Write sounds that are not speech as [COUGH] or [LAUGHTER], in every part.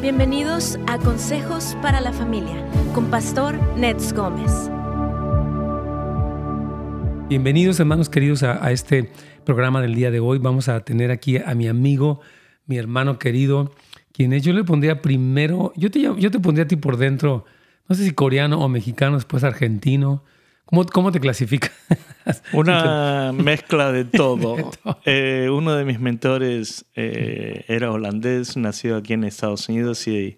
Bienvenidos a Consejos para la Familia con Pastor Nets Gómez. Bienvenidos hermanos queridos a, este programa del día de hoy. Vamos a tener aquí a mi amigo, mi hermano querido, quien es, yo le pondría primero, yo te, yo te pondría a ti por dentro, no sé si coreano o mexicano, después argentino. ¿Cómo, cómo te clasificas? [LAUGHS] Una mezcla de [LAUGHS] todo. de todo. Eh, uno de mis mentores eh, era holandés, nacido aquí en Estados Unidos, y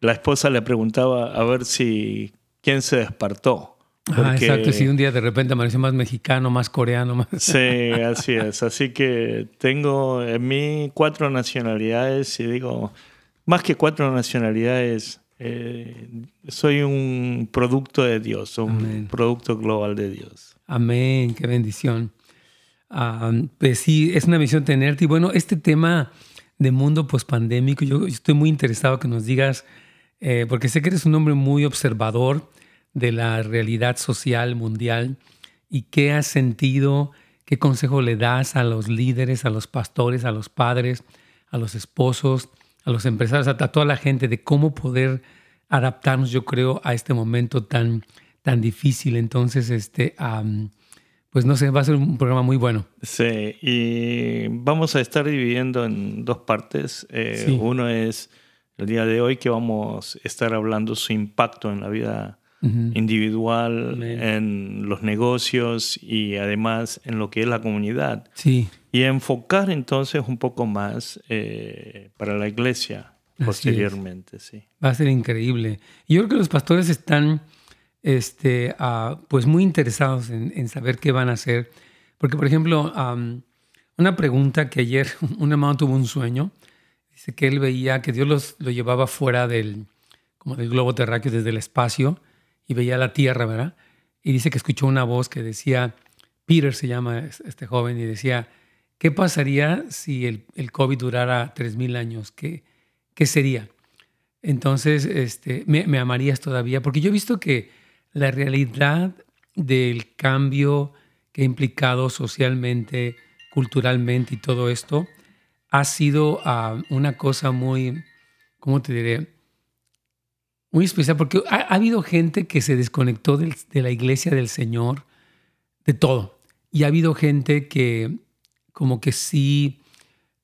la esposa le preguntaba a ver si quién se despertó. Ah, exacto. Si un día de repente apareció más mexicano, más coreano, más. [LAUGHS] Sí, así es. Así que tengo en mí cuatro nacionalidades y digo, más que cuatro nacionalidades, eh, soy un producto de Dios, un Amén. producto global de Dios. Amén, qué bendición. Uh, pues sí, es una misión tenerte. Y bueno, este tema de mundo pospandémico, yo, yo estoy muy interesado que nos digas, eh, porque sé que eres un hombre muy observador de la realidad social mundial y qué has sentido, qué consejo le das a los líderes, a los pastores, a los padres, a los esposos, a los empresarios, a toda la gente de cómo poder adaptarnos, yo creo, a este momento tan, tan difícil. Entonces, este, um, pues no sé, va a ser un programa muy bueno. Sí, y vamos a estar dividiendo en dos partes. Eh, sí. Uno es el día de hoy que vamos a estar hablando su impacto en la vida uh -huh. individual, en los negocios y además en lo que es la comunidad. Sí. Y enfocar entonces un poco más eh, para la iglesia posteriormente, sí. Va a ser increíble. Yo creo que los pastores están este, uh, pues muy interesados en, en, saber qué van a hacer. Porque, por ejemplo, um, una pregunta que ayer [LAUGHS] un hermano tuvo un sueño, dice que él veía que Dios los, lo llevaba fuera del, como del globo terráqueo desde el espacio y veía la tierra, ¿verdad? Y dice que escuchó una voz que decía, Peter se llama este joven, y decía, ¿qué pasaría si el, el COVID durara 3.000 años? ¿Qué, ¿Qué sería? Entonces, este, me, amarías todavía, porque yo he visto que la realidad del cambio que ha implicado socialmente, culturalmente y todo esto, ha sido uh, una cosa muy, ¿cómo te diré? Muy especial, porque ha, ha habido gente que se desconectó de la iglesia del Señor, de todo. Y ha habido gente que como que sí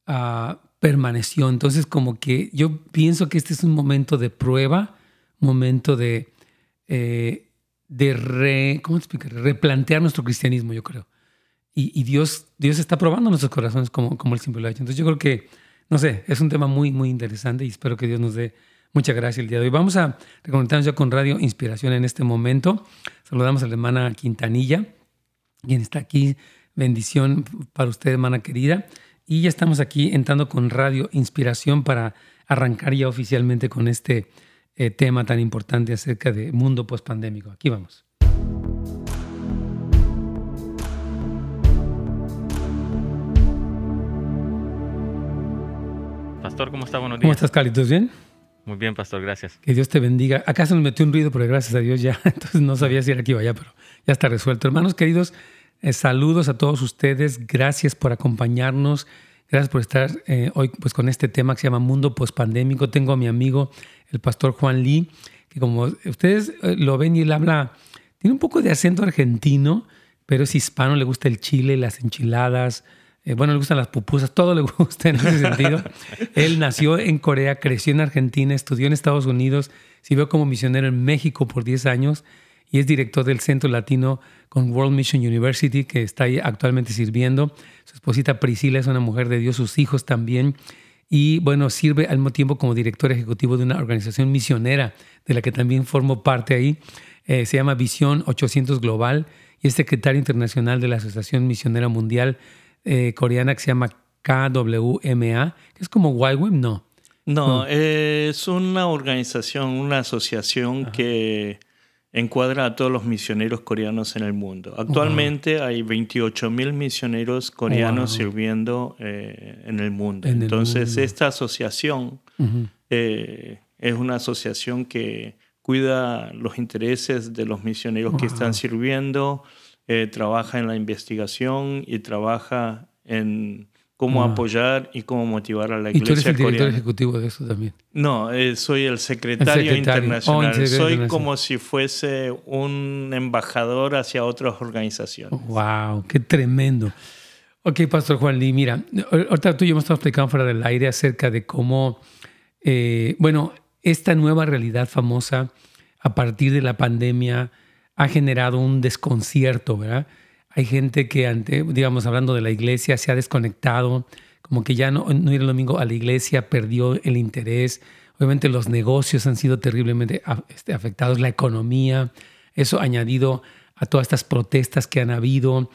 uh, permaneció. Entonces, como que yo pienso que este es un momento de prueba, momento de, eh, de re, ¿cómo explicar? replantear nuestro cristianismo, yo creo. Y, y, Dios, Dios está probando nuestros corazones como, como Él siempre lo ha hecho. Entonces, yo creo que, no sé, es un tema muy, muy interesante y espero que Dios nos dé mucha gracia el día de hoy. Vamos a reconectarnos ya con Radio Inspiración en este momento. Saludamos a la hermana Quintanilla, quien está aquí. Bendición para usted, hermana querida. Y ya estamos aquí entrando con Radio Inspiración para arrancar ya oficialmente con este eh, tema tan importante acerca de mundo pospandémico. Aquí vamos. Pastor, ¿cómo está? Buenos días. ¿Cómo estás, Carlitos? ¿Bien? Muy bien, Pastor, gracias. Que Dios te bendiga. Acá se nos metió un ruido, pero gracias a Dios ya. [LAUGHS] Entonces no sabía si era aquí o allá, pero ya está resuelto. Hermanos queridos, eh, saludos a todos ustedes. Gracias por acompañarnos. Gracias por estar eh, hoy pues, con este tema que se llama Mundo Postpandémico. Tengo a mi amigo, el pastor Juan Lee, que como ustedes eh, lo ven y él habla, tiene un poco de acento argentino, pero es hispano, le gusta el chile, las enchiladas, bueno, le gustan las pupusas, todo le [LAUGHS] gusta en ese sentido. él nació en Corea, creció en Argentina, estudió en Estados Unidos, sirvió como misionero en México por 10 años y es director del Centro Latino con World Mission University, que está ahí actualmente sirviendo. Su esposita Priscila es una mujer de Dios, sus hijos también. Y bueno, sirve al mismo tiempo como director ejecutivo de una organización misionera, de la que también formo parte ahí. Eh, se llama Visión 800 Global y es secretario internacional de la Asociación Misionera Mundial eh, Coreana que se llama KWMA, que es como YWAM, no. No, no. es una organización, una asociación Ajá. que encuadra a todos los misioneros coreanos en el mundo. Actualmente wow. hay 28 mil misioneros coreanos wow. sirviendo eh, en el mundo. En Entonces, el mundo. esta asociación uh -huh. eh, es una asociación que cuida los intereses de los misioneros wow. que están sirviendo, eh, trabaja en la investigación y trabaja en cómo Ah. apoyar y cómo motivar a la Y tú eres iglesia el director coreana. ejecutivo de eso también. No, eh, soy el secretario, El secretario. internacional. Oh, el secretario soy internacional. como si fuese un embajador hacia otras organizaciones. Wow, qué tremendo. Ok, Pastor Juan Lee, mira, ahorita tú y yo hemos estado platicando fuera del aire acerca de cómo, eh, bueno, esta nueva realidad famosa a partir de la pandemia ha generado un desconcierto, ¿verdad? Hay gente que, ante, digamos, hablando de la iglesia, se ha desconectado, como que ya no, no ir el domingo a la iglesia, perdió el interés. Obviamente los negocios han sido terriblemente este, afectados, la economía, eso añadido a todas estas protestas que han habido.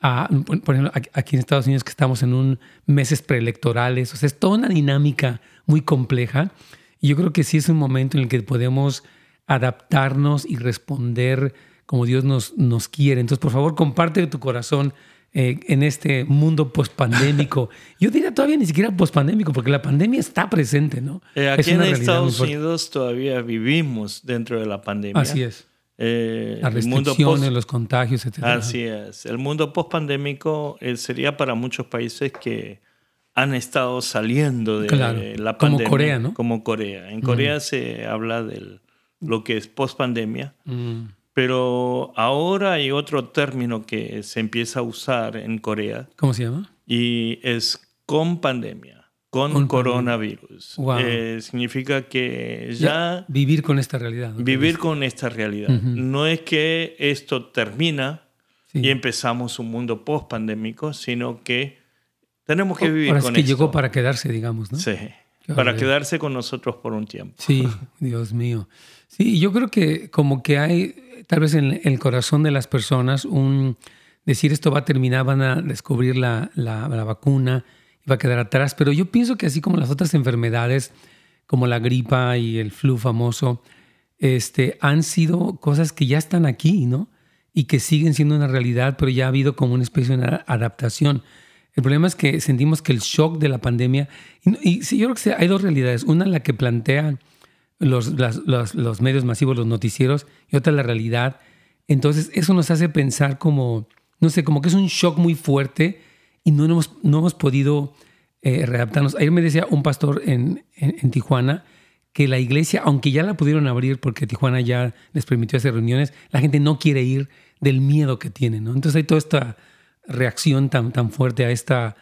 por ejemplo, aquí en Estados Unidos que estamos en un meses preelectorales, o sea, es toda una dinámica muy compleja. Y yo creo que sí es un momento en el que podemos adaptarnos y responder como Dios nos, nos quiere. Entonces, por favor, comparte tu corazón eh, en este mundo pospandémico. [LAUGHS] Yo diría todavía ni siquiera pospandémico, porque la pandemia está presente, ¿no? Eh, Es aquí en realidad muy Estados. Unidos todavía vivimos dentro de la pandemia. Así es. Eh, Las el mundo restricciones, post- los contagios, etc. Así es. El mundo post-pandémico eh, sería para muchos países que han estado saliendo de Claro, la como pandemia. Corea, ¿no? Como Corea. En Corea se habla de lo que es post-pandemia, Mm, pero ahora hay otro término que se empieza a usar en Corea ¿Cómo se llama? y es con pandemia, con, Con coronavirus. Wow. Eh, significa que ya Vivir con esta realidad. ¿no? vivir con esta realidad. Ujú. No es que esto termina Sí. y empezamos un mundo post-pandémico, sino que tenemos que vivir Ahora con que esto. llegó para quedarse, digamos, ¿no? Sí, Qué para quedarse con nosotros por un tiempo. Sí, Dios mío. Sí, yo creo que como que hay tal vez en el corazón de las personas un decir esto va a terminar, van a descubrir la, la- vacuna y va a quedar atrás, pero yo pienso que así como las otras enfermedades, como la gripa y el flu famoso, este, han sido cosas que ya están aquí, ¿no? Y que siguen siendo una realidad, pero ya ha habido como una especie de adaptación. El problema es que sentimos que el shock de la pandemia, y, y yo creo que hay dos realidades. Una, la que plantean los, los, los medios masivos, los noticieros, y otra, la realidad. Entonces, eso nos hace pensar como, no sé, como que es un shock muy fuerte y no hemos, no hemos podido eh, readaptarnos. Ayer me decía un pastor en, en- Tijuana que la iglesia, aunque ya la pudieron abrir porque Tijuana ya les permitió hacer reuniones, la gente no quiere ir del miedo que tienen, ¿no? Entonces hay toda esta reacción tan, tan fuerte a esta,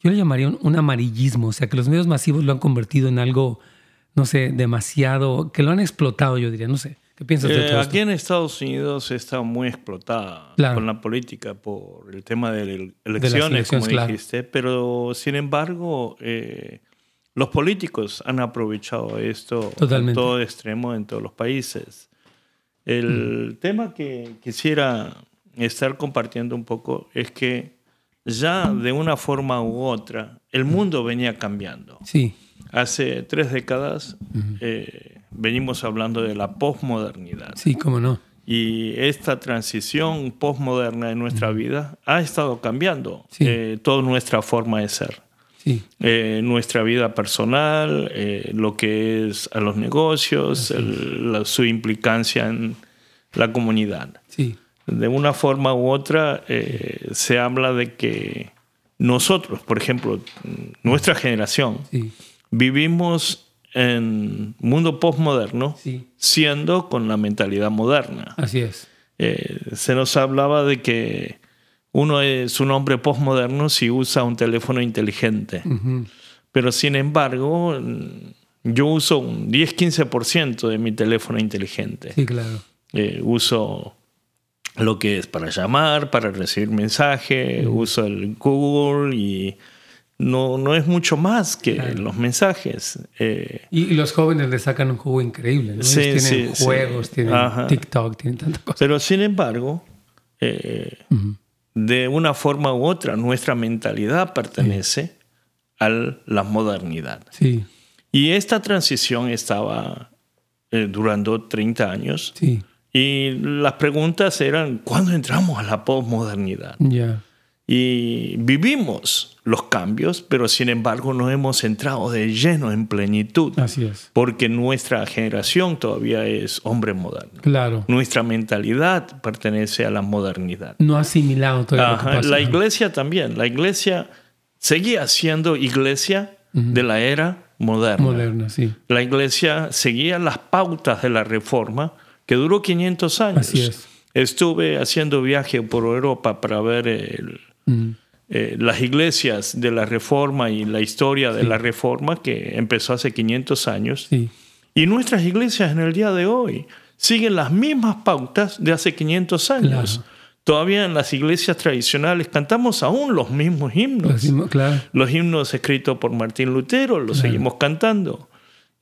yo le llamaría un, un amarillismo, o sea, que los medios masivos lo han convertido en algo, no sé, demasiado, que lo han explotado, yo diría, no sé. ¿Qué piensas de Eh, todo aquí esto? en Estados Unidos está muy explotada Claro. con la política por el tema de ele- elecciones, elecciones, como claro. dijiste, pero sin embargo eh, los políticos han aprovechado esto Totalmente. en todo extremo en todos los países. El Mm. tema que quisiera estar compartiendo un poco es que ya de una forma u otra el mundo venía cambiando. Sí, Hace tres décadas eh, venimos hablando de la posmodernidad. sí, cómo no. Y esta transición postmoderna en nuestra vida ha estado cambiando Sí. eh, toda nuestra forma de ser. Sí, Eh, nuestra vida personal, lo que es a los negocios, el- la- su implicancia en la comunidad. sí, De una forma u otra se habla de que nosotros, por ejemplo, nuestra generación, sí, vivimos en mundo postmoderno sí, siendo con la mentalidad moderna. así es. Eh, se nos hablaba de que uno es un hombre postmoderno si usa un teléfono inteligente, pero sin embargo yo uso un 10-15% de mi teléfono inteligente. Sí, claro. Eh, uso lo que es para llamar, para recibir mensaje, uso el Google y no, no es mucho más que Claro. los mensajes. Eh, Y, y los jóvenes le sacan un juego increíble, ¿no? Sí, Ellos tienen sí, sí. juegos, tienen Ajá. TikTok, tienen tanta cosa. pero sin embargo, eh, de una forma u otra, nuestra mentalidad pertenece a la modernidad. Sí, Y esta transición estaba eh, durando 30 años sí, y las preguntas eran, ¿cuándo entramos a la posmodernidad? ya. Y vivimos los cambios, pero sin embargo no hemos entrado de lleno en plenitud, Así es. porque nuestra generación todavía es hombre moderno. Claro. Nuestra mentalidad pertenece a la modernidad. No ha asimilado lo que Ajá, pasa. La iglesia también. La iglesia seguía siendo iglesia de la era moderna. Moderna, sí. La iglesia seguía las pautas de la reforma que duró 500 años. Así es. Estuve haciendo viaje por Europa para ver el, eh, las iglesias de la Reforma y la historia de la Reforma que empezó hace 500 años. Y nuestras iglesias en el día de hoy siguen las mismas pautas de hace 500 años. Todavía en las iglesias tradicionales cantamos aún los mismos himnos. Los, himnos escritos por Martín Lutero los seguimos cantando.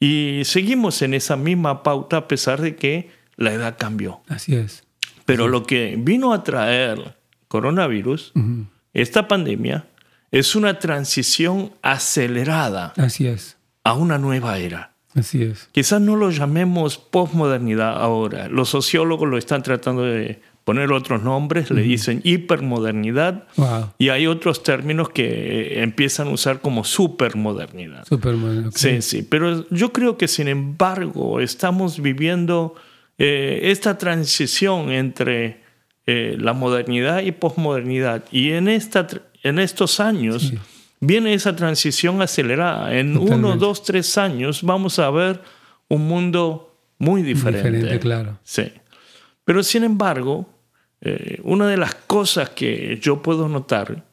Y seguimos en esa misma pauta a pesar de que la edad cambió. Así es. Pero lo que vino a traer coronavirus esta pandemia es una transición acelerada Así es. a una nueva era. Así es. Quizás no lo llamemos posmodernidad ahora. Los sociólogos lo están tratando de poner otros nombres, le dicen hipermodernidad y hay otros términos que empiezan a usar como supermodernidad. Supermodernidad. Sí, sí, pero yo creo que sin embargo estamos viviendo eh, esta transición entre eh, la modernidad y posmodernidad. Y en, esta, en estos años viene esa transición acelerada. En uno, dos, tres años vamos a ver un mundo muy diferente. Diferente, claro. Sí. Pero sin embargo, eh, una de las cosas que yo puedo notar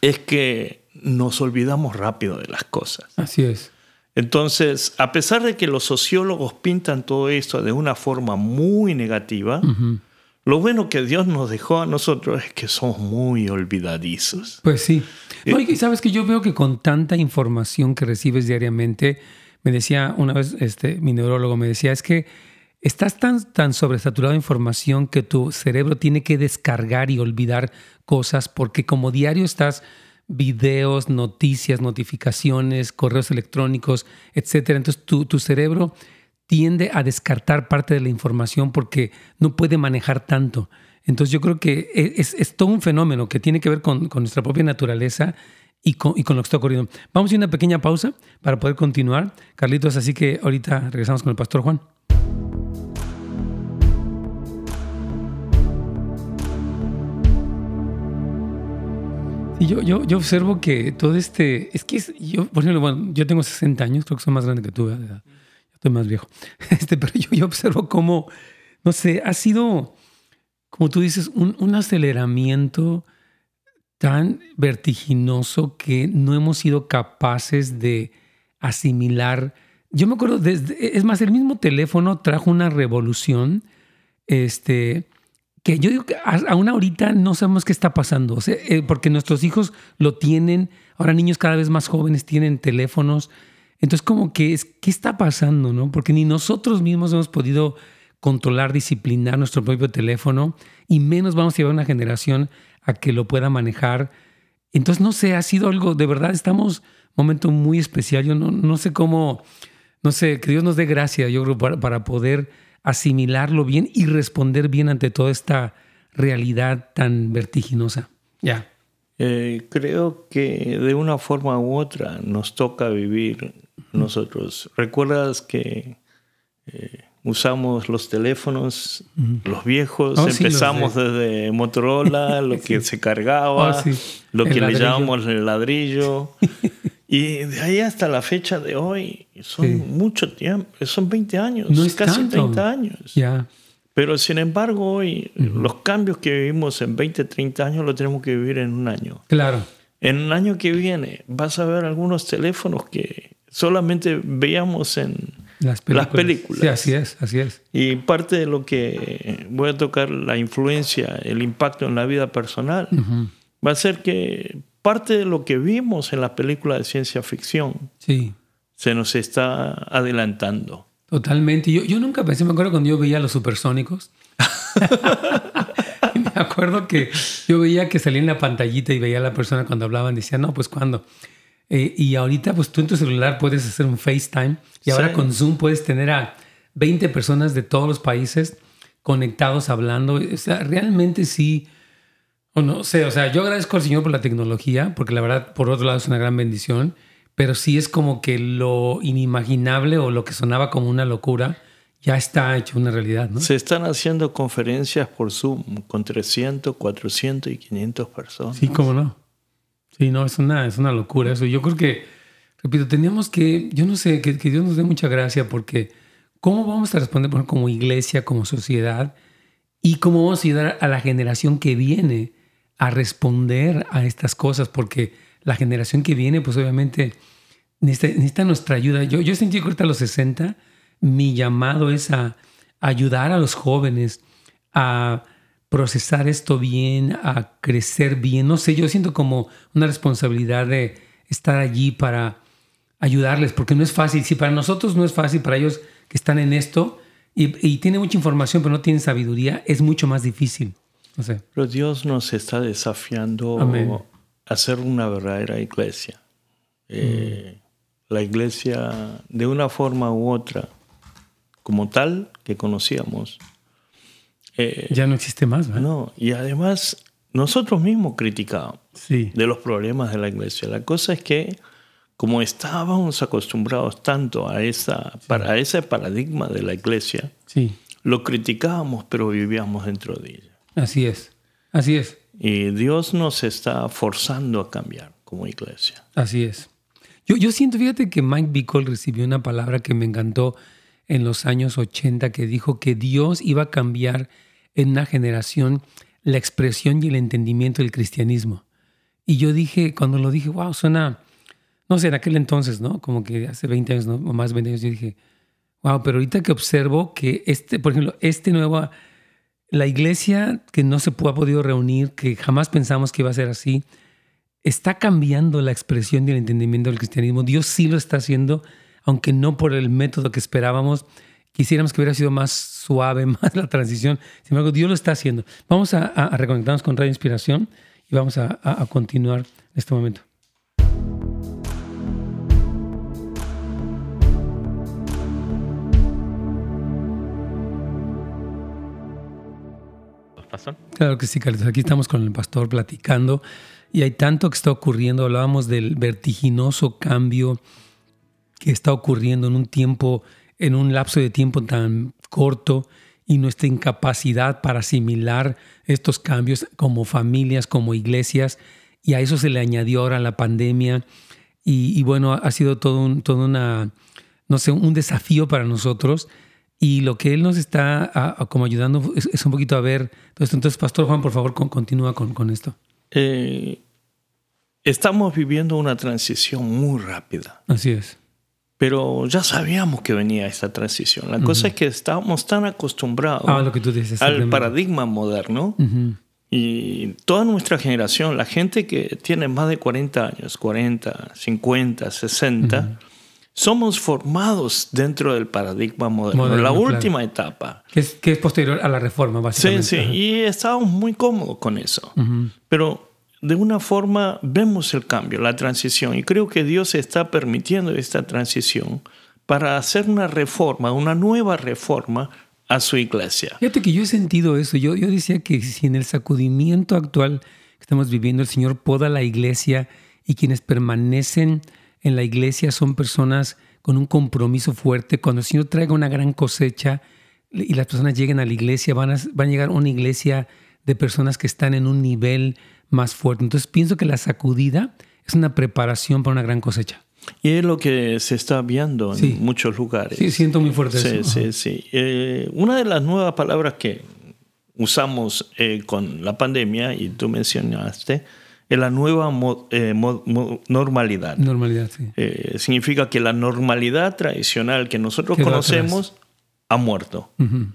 es que nos olvidamos rápido de las cosas. Así es. Entonces, a pesar de que los sociólogos pintan todo esto de una forma muy negativa, lo bueno que Dios nos dejó a nosotros es que somos muy olvidadizos. Pues sí. No, y sabes que yo veo que con tanta información que recibes diariamente, me decía una vez este, mi neurólogo, me decía, es que estás tan, tan sobresaturado de información que tu cerebro tiene que descargar y olvidar cosas porque como diario estás videos, noticias, notificaciones, correos electrónicos, etcétera. Entonces tu, tu cerebro tiende a descartar parte de la información porque no puede manejar tanto. Entonces yo creo que e, es, todo un fenómeno que tiene que ver con, nuestra propia naturaleza y con, lo que está ocurriendo. Vamos a ir a una pequeña pausa para poder continuar, Carlitos, así que ahorita regresamos con el pastor Juan. Yo, yo, yo observo que todo este, es que yo, por ejemplo, bueno, yo tengo 60 años, creo que soy más grande que tú, ¿verdad? Estoy más viejo, [LAUGHS] este, pero yo, observo cómo, no sé, ha sido, como tú dices, un, un aceleramiento tan vertiginoso que no hemos sido capaces de asimilar. Yo me acuerdo, desde, es más, el mismo teléfono trajo una revolución, este, que yo digo que aún ahorita no sabemos qué está pasando, eh, porque nuestros hijos lo tienen, ahora niños cada vez más jóvenes tienen teléfonos, entonces, como que es, ¿qué está pasando? No? Porque ni nosotros mismos hemos podido controlar, disciplinar nuestro propio teléfono y menos vamos a llevar una generación a que lo pueda manejar. Entonces, no sé, ha sido algo, de verdad, estamos en un momento muy especial. Yo no, no sé cómo, no sé, que Dios nos dé gracia, yo creo, para, para poder asimilarlo bien y responder bien ante toda esta realidad tan vertiginosa. Ya. Eh, creo que de una forma u otra nos toca vivir nosotros. ¿Recuerdas que eh, usamos los teléfonos, los viejos? Oh, empezamos desde Motorola, [LAUGHS] lo que se cargaba, oh, lo que le llamamos el ladrillo. [LAUGHS] y de ahí hasta la fecha de hoy son mucho tiempo, son 20 años, no casi 30 años. Ya. Pero sin embargo, hoy los cambios que vivimos en 20, 30 años los tenemos que vivir en un año. Claro. En un año que viene vas a ver algunos teléfonos que solamente veíamos en las películas. Sí, así es, así es. Y parte de lo que voy a tocar, la influencia, el impacto en la vida personal, va a ser que parte de lo que vimos en las películas de ciencia ficción sí. se nos está adelantando. Totalmente. Yo, yo nunca pensé, me acuerdo cuando yo veía los supersónicos. [LAUGHS] [LAUGHS] me acuerdo que yo veía que salía en la pantallita y veía a la persona cuando hablaban, decía, no, pues cuando. Eh, y ahorita, pues tú en tu celular puedes hacer un FaceTime y ahora con Zoom puedes tener a 20 personas de todos los países conectados hablando. O sea, realmente sí. O no sé, o sea, yo agradezco al Señor por la tecnología, porque la verdad, por otro lado, es una gran bendición pero sí es como que lo inimaginable o lo que sonaba como una locura ya está hecho una realidad, ¿no? Se están haciendo conferencias por Zoom con 300, 400 y 500 personas. Sí, cómo no. Sí, no, es una, es una locura. Yo creo que, repito, teníamos que, yo no sé, que, Dios nos dé mucha gracia porque ¿cómo vamos a responder como iglesia, como sociedad y cómo vamos a ayudar a la generación que viene a responder a estas cosas? Porque la generación que viene, pues obviamente necesita, necesita nuestra ayuda. Yo, yo sentí que ahorita a los 60 mi llamado es a ayudar a los jóvenes a procesar esto bien, a crecer bien. No sé, yo siento como una responsabilidad de estar allí para ayudarles, porque no es fácil. Si para nosotros no es fácil, para ellos que están en esto y, y tienen mucha información pero no tienen sabiduría, es mucho más difícil. No sé. Pero Dios nos está desafiando Amén. a ser una verdadera iglesia. Eh, La iglesia, de una forma u otra, como tal que conocíamos, eh, Ya no existe más, ¿verdad? no, y además nosotros mismos criticábamos Sí. de los problemas de la iglesia. La cosa es que como estábamos acostumbrados tanto a, esa, para, ese paradigma de la iglesia, Sí. lo criticábamos pero vivíamos dentro de ella. Así es. Así es. Y Dios nos está forzando a cambiar como iglesia. Así es. Yo, yo siento, fíjate que Mike Bickle recibió una palabra que me encantó en los años 80 que dijo que Dios iba a cambiar en una generación la expresión y el entendimiento del cristianismo. Y yo dije, cuando lo dije, wow, suena, no sé, en aquel entonces, ¿no? Como que hace 20 años, ¿no? o más de 20 años, yo dije, wow, pero ahorita que observo que este, por ejemplo, este nuevo, la iglesia que no se ha podido reunir, que jamás pensamos que iba a ser así, está cambiando la expresión y el entendimiento del cristianismo. Dios sí lo está haciendo, aunque no por el método que esperábamos. Quisiéramos que hubiera sido más suave, [LAUGHS] más la transición. Sin embargo, Dios lo está haciendo. Vamos a, reconectarnos con Radio Inspiración y vamos a, a- a continuar en este momento. Pastor. Claro que sí, Carlitos. Aquí estamos con el pastor platicando y hay tanto que está ocurriendo. Hablábamos del vertiginoso cambio que está ocurriendo en un tiempo, en un lapso de tiempo tan corto y nuestra incapacidad para asimilar estos cambios como familias, como iglesias. Y a eso se le añadió ahora la pandemia. Y, y bueno, ha sido todo, un, todo una, no sé, un desafío para nosotros. Y lo que él nos está a- a como ayudando es, es un poquito a ver esto. Entonces, Pastor Juan, por favor, con- continúa con, con esto. Eh, estamos viviendo una transición muy rápida, Así es. Pero ya sabíamos que venía esta transición. La cosa es que estábamos tan acostumbrados Ah, lo que tú dices. al paradigma moderno Ujú. y toda nuestra generación, la gente que tiene más de 40 años, 40, 50, 60, somos formados dentro del paradigma moderno, Moderno, la claro. última etapa. Que es, que es posterior a la reforma, Sí, básicamente. sí, Ajá. y estábamos muy cómodos con eso. Pero de una forma vemos el cambio, la transición, y creo que Dios está permitiendo esta transición para hacer una reforma, una nueva reforma a su iglesia. Fíjate que yo he sentido eso. Yo, yo decía que si en el sacudimiento actual que estamos viviendo, el Señor poda la iglesia y quienes permanecen en la iglesia son personas con un compromiso fuerte. Cuando el Señor traiga una gran cosecha y las personas lleguen a la iglesia, van a, van a llegar a una iglesia de personas que están en un nivel más fuerte. Entonces pienso que la sacudida es una preparación para una gran cosecha. Y es lo que se está viendo en Sí. muchos lugares. Sí, siento muy fuerte Sí, eso. sí, sí. Eh, una de las nuevas palabras que usamos eh, con la pandemia, y tú mencionaste, es la nueva mo- eh, mo- mo- normalidad. Normalidad, sí. Eh, significa que la normalidad tradicional que nosotros conocemos ha muerto. Ujú.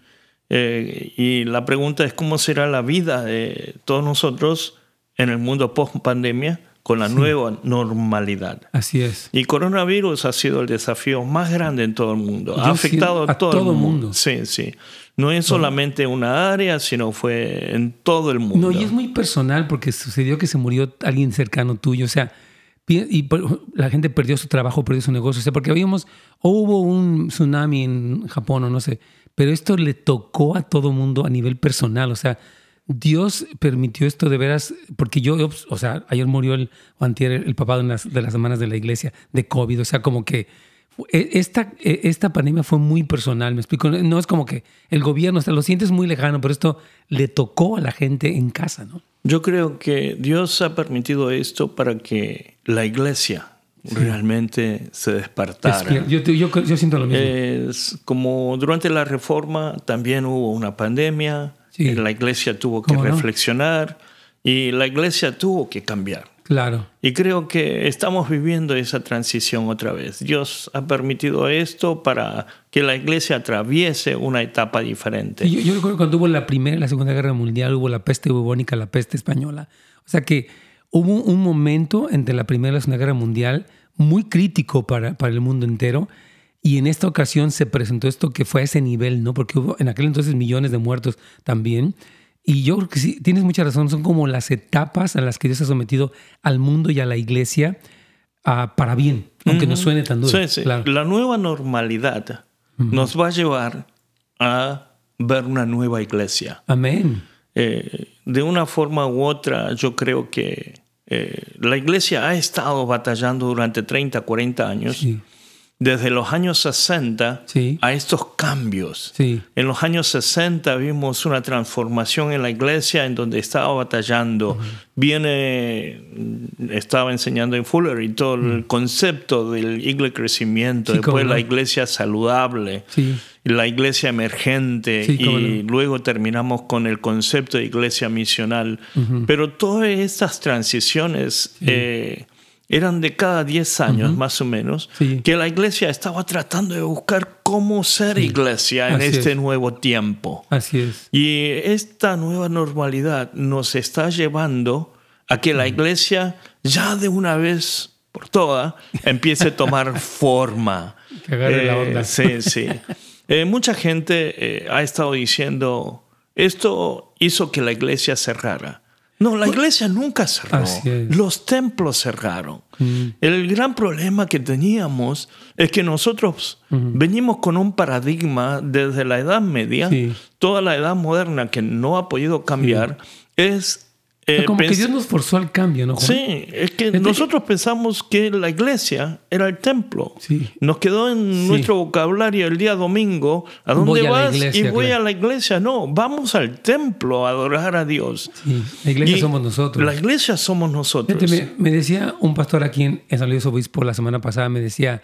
Eh, y la pregunta es cómo será la vida de todos nosotros en el mundo post pandemia con la nueva normalidad. Así es. Y coronavirus ha sido el desafío más grande en todo el mundo. Yo ha afectado a todo, todo el mundo. mundo. Sí, sí. No es solamente una área, sino fue en todo el mundo. No, y es muy personal porque sucedió que se murió alguien cercano tuyo. O sea, y la gente perdió su trabajo, perdió su negocio. O sea, porque habíamos, o hubo un tsunami en Japón o no sé, pero esto le tocó a todo mundo a nivel personal. O sea, Dios permitió esto de veras, porque yo, o sea, ayer murió el, antier el papá de, unas, de las semanas de la iglesia de COVID. O sea, como que e- esta, e- esta pandemia fue muy personal, me explico. No es como que el gobierno, o sea, lo sientes muy lejano, pero esto le tocó a la gente en casa, ¿no? Yo creo que Dios ha permitido esto para que la iglesia realmente se despertara. Yo, yo, yo, siento lo mismo. Es como durante la reforma también hubo una pandemia, la iglesia tuvo que reflexionar y la iglesia tuvo que cambiar. Claro. Y creo que estamos viviendo esa transición otra vez. Dios ha permitido esto para que la iglesia atraviese una etapa diferente. Yo, yo recuerdo cuando hubo la Primera y la Segunda Guerra Mundial, hubo la peste bubónica, la peste española. O sea que hubo un momento entre la Primera y la Segunda Guerra Mundial muy crítico para, para el mundo entero. Y en esta ocasión se presentó esto que fue a ese nivel, ¿no? Porque hubo en aquel entonces millones de muertos también. Y yo creo que sí, tienes mucha razón, son como las etapas a las que Dios ha sometido al mundo y a la iglesia uh, para bien, aunque no suene tan duro. Sí, sí. La nueva normalidad nos va a llevar a ver una nueva iglesia. Amén. Eh, de una forma u otra, yo creo que eh, la iglesia ha estado batallando durante 30, 40 años. Sí desde los años 60 a estos cambios. En los años 60 vimos una transformación en la iglesia en donde estaba batallando. Viene, estaba enseñando en Fuller y todo el concepto del iglesia crecimiento, después la iglesia saludable, la iglesia emergente y luego terminamos con el concepto de iglesia misional. Pero todas estas transiciones... Eh, eran de cada 10 años más o menos, que la iglesia estaba tratando de buscar cómo ser iglesia en este nuevo tiempo. Así es. Y esta nueva normalidad nos está llevando a que la iglesia ya de una vez por todas empiece a tomar [LAUGHS] forma. Que agarre la onda. Eh, sí, sí. [LAUGHS] Eh, mucha gente eh, ha estado diciendo, esto hizo que la iglesia cerrara. No, la iglesia nunca cerró. Los templos cerraron. Mm. El gran problema que teníamos es que nosotros venimos con un paradigma desde la Edad Media, toda la Edad moderna que no ha podido cambiar, es eh, como que Dios nos forzó al cambio, ¿no? Sí, es que nosotros pensamos que la iglesia era el templo. Sí. Nos quedó en nuestro vocabulario el día domingo, ¿a dónde vas? y voy a la iglesia. No, vamos al templo a adorar a Dios. Sí, la iglesia somos nosotros. La iglesia somos nosotros. me, decía un pastor aquí en, San Luis Obispo la semana pasada, me decía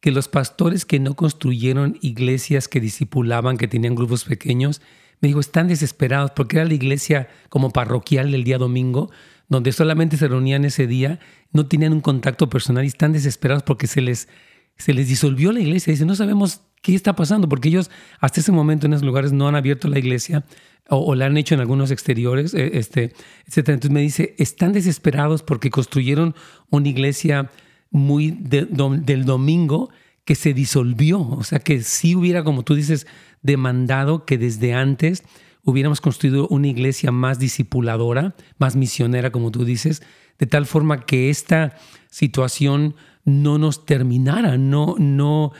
que los pastores que no construyeron iglesias que discipulaban, que tenían grupos pequeños, me dijo, están desesperados porque era la iglesia como parroquial del día domingo, donde solamente se reunían ese día, no tenían un contacto personal y están desesperados porque se les, se les disolvió la iglesia. Dicen, no sabemos qué está pasando porque ellos hasta ese momento en esos lugares no han abierto la iglesia o, la han hecho en algunos exteriores, eh, este, etc. Entonces me dice, están desesperados porque construyeron una iglesia muy del domingo que se disolvió. O sea, que si hubiera, como tú dices, demandado que desde antes hubiéramos construido una iglesia más discipuladora, más misionera, como tú dices, de tal forma que esta situación no nos terminara, no, no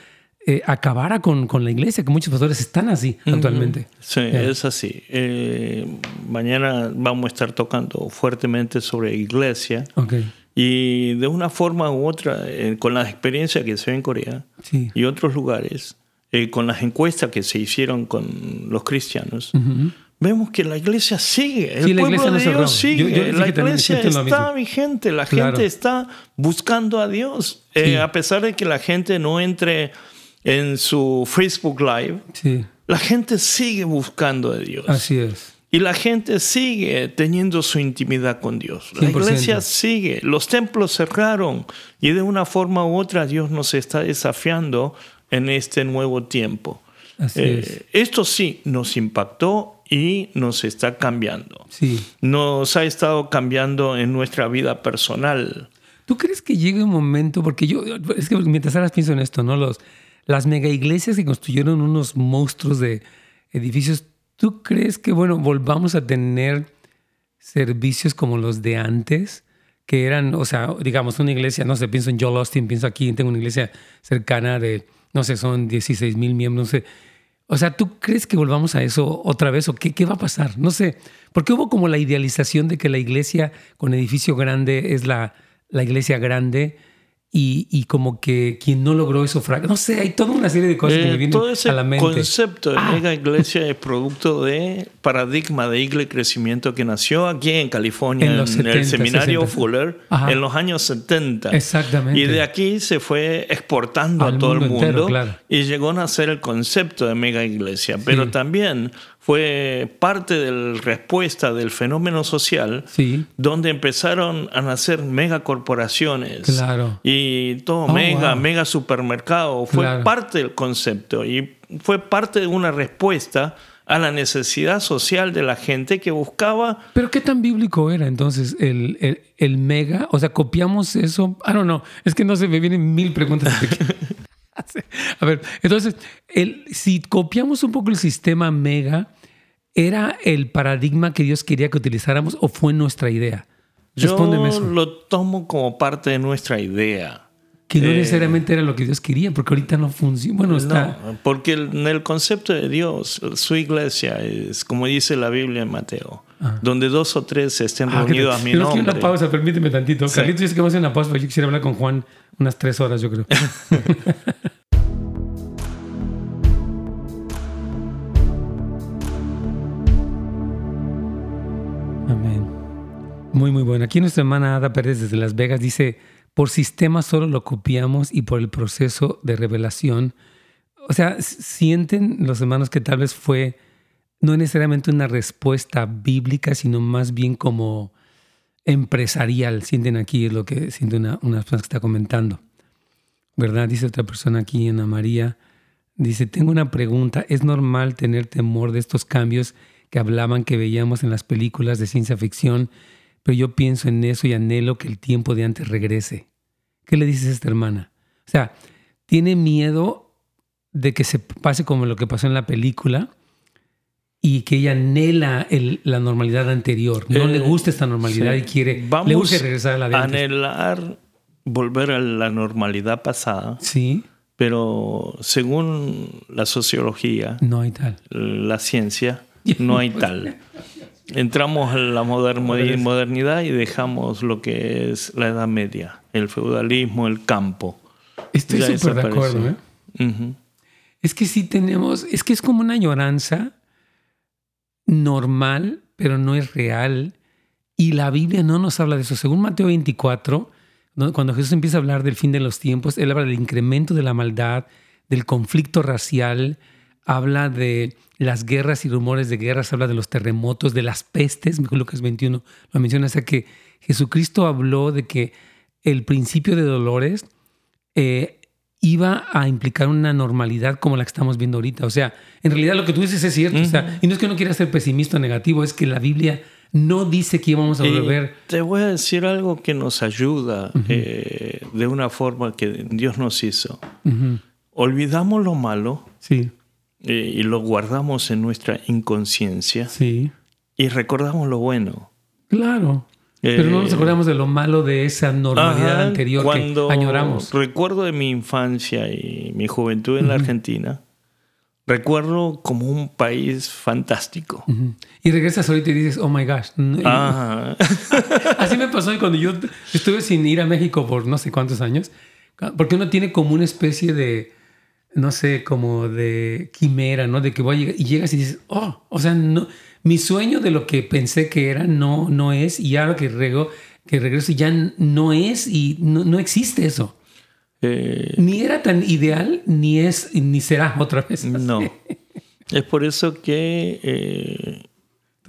eh, acabara con, con, la iglesia, que muchos pastores están así actualmente. Sí, es así. Eh, mañana vamos a estar tocando fuertemente sobre iglesia. Y de una forma u otra, eh, con la experiencia que se ve en Corea y otros lugares, eh, con las encuestas que se hicieron con los cristianos, vemos que la iglesia sigue, el pueblo de Dios sigue, la iglesia está vigente, la gente está buscando a Dios, eh, a pesar de que la gente no entre en su Facebook Live, la gente sigue buscando a Dios. Así es. Y la gente sigue teniendo su intimidad con Dios. La iglesia sigue. Los templos cerraron. Y de una forma u otra Dios nos está desafiando en este nuevo tiempo. Eh, esto sí nos impactó y nos está cambiando. Sí. Nos ha estado cambiando en nuestra vida personal. ¿Tú crees que llegue un momento? Porque yo, es que mientras ahora pienso en esto, ¿no? Los, las mega iglesias que construyeron unos monstruos de edificios, ¿tú crees que, bueno, volvamos a tener servicios como los de antes? Que eran, o sea, digamos, una iglesia, no sé, pienso en Joel Austin, pienso aquí, tengo una iglesia cercana de no sé, son 16 mil miembros, no sé. O sea, ¿tú crees que volvamos a eso otra vez o qué, qué va a pasar? No sé, porque hubo como la idealización de que la iglesia con edificio grande es la, la iglesia grande y, y como que quien no logró eso fracasó. No sé, hay toda una serie de cosas que me Eh, vienen todo ese a la mente. concepto de Ah. mega iglesia es producto de paradigma de iglesia crecimiento que nació aquí en California, En en, los el 70, seminario 60. Fuller, Ajá. en los años 70. Exactamente. Y de aquí se fue exportando Al a todo el mundo mundo entero, claro. y llegó a nacer el concepto de mega iglesia. Pero Sí. también fue parte de la respuesta del fenómeno social Sí, donde empezaron a nacer megacorporaciones. Claro. Y todo Oh, mega, wow. mega supermercado. Fue Claro. parte del concepto y fue parte de una respuesta a la necesidad social de la gente que buscaba. Pero ¿qué tan bíblico era entonces el, el, el mega? O sea, copiamos eso. I don't know. Es que no sé, me vienen mil preguntas. [LAUGHS] A ver, entonces, el, si copiamos un poco el sistema mega, ¿era el paradigma que Dios quería que utilizáramos o fue nuestra idea? Respóndeme Yo eso. lo tomo como parte de nuestra idea. Que no eh, necesariamente era lo que Dios quería, porque ahorita no funciona. Bueno, está. No, porque el- en el concepto de Dios, su iglesia es, como dice la Biblia en Mateo, donde dos o tres estén Ah, que- reunidos a mi nombre. una pausa, permíteme tantito. Sí. Carlitos dice que vamos a hacer una pausa, pero yo quisiera hablar con Juan unas tres horas, yo creo. [LAUGHS] Amén. Muy, muy bueno. Aquí nuestra hermana Ada Pérez desde Las Vegas dice, por sistema solo lo copiamos y por el proceso de revelación. O sea, sienten los hermanos que tal vez fue no necesariamente una respuesta bíblica, sino más bien como empresarial. Sienten aquí es lo que siente una, una persona que está comentando. ¿Verdad? Dice otra persona aquí, Ana María. Dice, tengo una pregunta. ¿Es normal tener temor de estos cambios que hablaban, que veíamos en las películas de ciencia ficción? Pero yo pienso en eso y anhelo que el tiempo de antes regrese. ¿Qué le dices a esta hermana? O sea, tiene miedo de que se pase como lo que pasó en la película y que ella anhela el- la normalidad anterior. No Eh, le gusta esta normalidad sí. y quiere, Vamos le urge regresar a la antes. anhelar volver a la normalidad pasada, Sí, pero según la sociología, no hay tal. la ciencia, no hay tal. Entramos en la moder- modernidad y dejamos lo que es la Edad Media, el feudalismo, el campo. Estoy súper de acuerdo. ¿eh? Ujú. Es que sí tenemos, es que es como una añoranza normal, pero no es real. Y la Biblia no nos habla de eso. Según Mateo 24, ¿no? cuando Jesús empieza a hablar del fin de los tiempos, él habla del incremento de la maldad, del conflicto racial, habla de las guerras y rumores de guerras, habla de los terremotos, de las pestes, Lucas 21 lo menciona, o sea que Jesucristo habló de que el principio de dolores eh, iba a implicar una normalidad como la que estamos viendo ahorita. O sea, en realidad lo que tú dices es cierto. o sea, y no es que no quiera ser pesimista o negativo, es que la Biblia no dice que íbamos a volver. te voy a decir algo que nos ayuda eh, de una forma que Dios nos hizo. Olvidamos lo malo Sí, eh, y lo guardamos en nuestra inconsciencia sí. y recordamos lo bueno. Claro. Pero no nos Eh, acordamos de lo malo de esa normalidad Ajá, anterior cuando que añoramos. Recuerdo de mi infancia y mi juventud en la Argentina. Recuerdo como un país fantástico. Ujú. Y regresas ahorita y dices, oh my gosh. Ajá. [LAUGHS] Así me pasó cuando yo estuve sin ir a México por no sé cuántos años, porque uno tiene como una especie de, no sé, como de quimera, ¿no? De que voy a llegar y llegas y dices, oh, o sea, no, mi sueño de lo que pensé que era no, no es y ahora que, rego, que regreso ya no es y no, no existe eso. Eh, Ni era tan ideal, ni es, ni será otra vez. [LAUGHS] no. Es por eso que eh,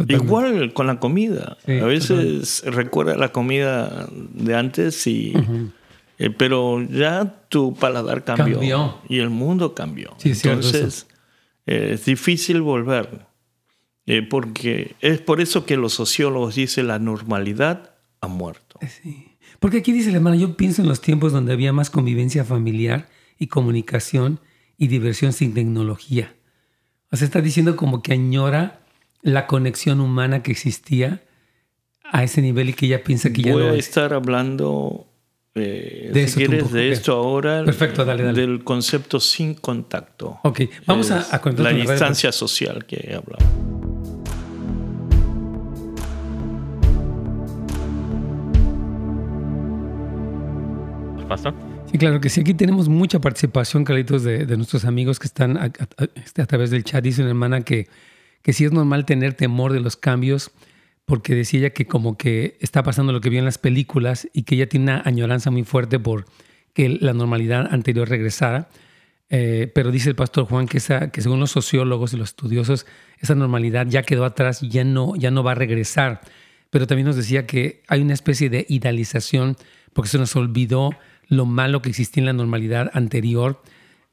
igual con la comida. Sí, a veces recuerda la comida de antes y... eh, pero ya tu paladar cambió, Cambió. y el mundo cambió. Sí, Entonces es difícil volver. Eh, porque es por eso que los sociólogos dicen la normalidad ha muerto. Sí. Porque aquí dice la hermana, yo pienso en los tiempos donde había más convivencia familiar y comunicación y diversión sin tecnología. O sea, está diciendo como que añora la conexión humana que existía a ese nivel y que ella piensa que ya Voy no a es. estar hablando, eh, De si eso quieres, de esto ahora, Perfecto, dale, dale. del concepto sin contacto. Ok, vamos a, Es a contar la distancia social que hablamos. Pastor. Y claro que sí, aquí tenemos mucha participación, Carlitos, de, nuestros amigos que están este, a través del chat. Dice una hermana que, que sí es normal tener temor de los cambios, porque decía ella que como que está pasando lo que vio en las películas y que ella tiene una añoranza muy fuerte por que la normalidad anterior regresara. Eh, pero dice el pastor Juan que, esa, que según los sociólogos y los estudiosos, esa normalidad ya quedó atrás ya no, ya no va a regresar. Pero también nos decía que hay una especie de idealización porque se nos olvidó lo malo que existía en la normalidad anterior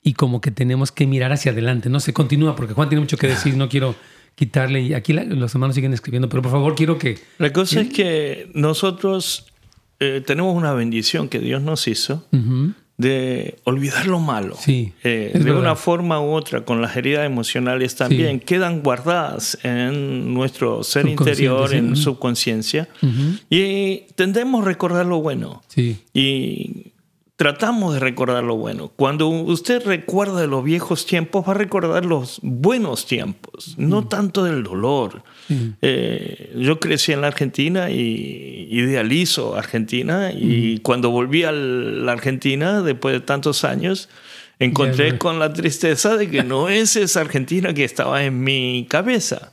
y como que tenemos que mirar hacia adelante. No se continúa porque Juan tiene mucho que decir, no quiero quitarle. Y aquí la- los hermanos siguen escribiendo, pero por favor quiero que... La cosa es que nosotros eh, tenemos una bendición que Dios nos hizo de olvidar lo malo. Sí, Eh, de verdad. una forma u otra, con las heridas emocionales también, quedan guardadas en nuestro ser interior, en subconsciencia. Ujú. Y tendemos a recordar lo bueno. Sí, Y tratamos de recordar lo bueno. Cuando usted recuerda de los viejos tiempos, va a recordar los buenos tiempos, no tanto del dolor. Sí. Eh, yo crecí en la Argentina y idealizo Argentina y cuando volví a la Argentina, después de tantos años, encontré ya. con la tristeza de que no [LAUGHS] es esa Argentina que estaba en mi cabeza.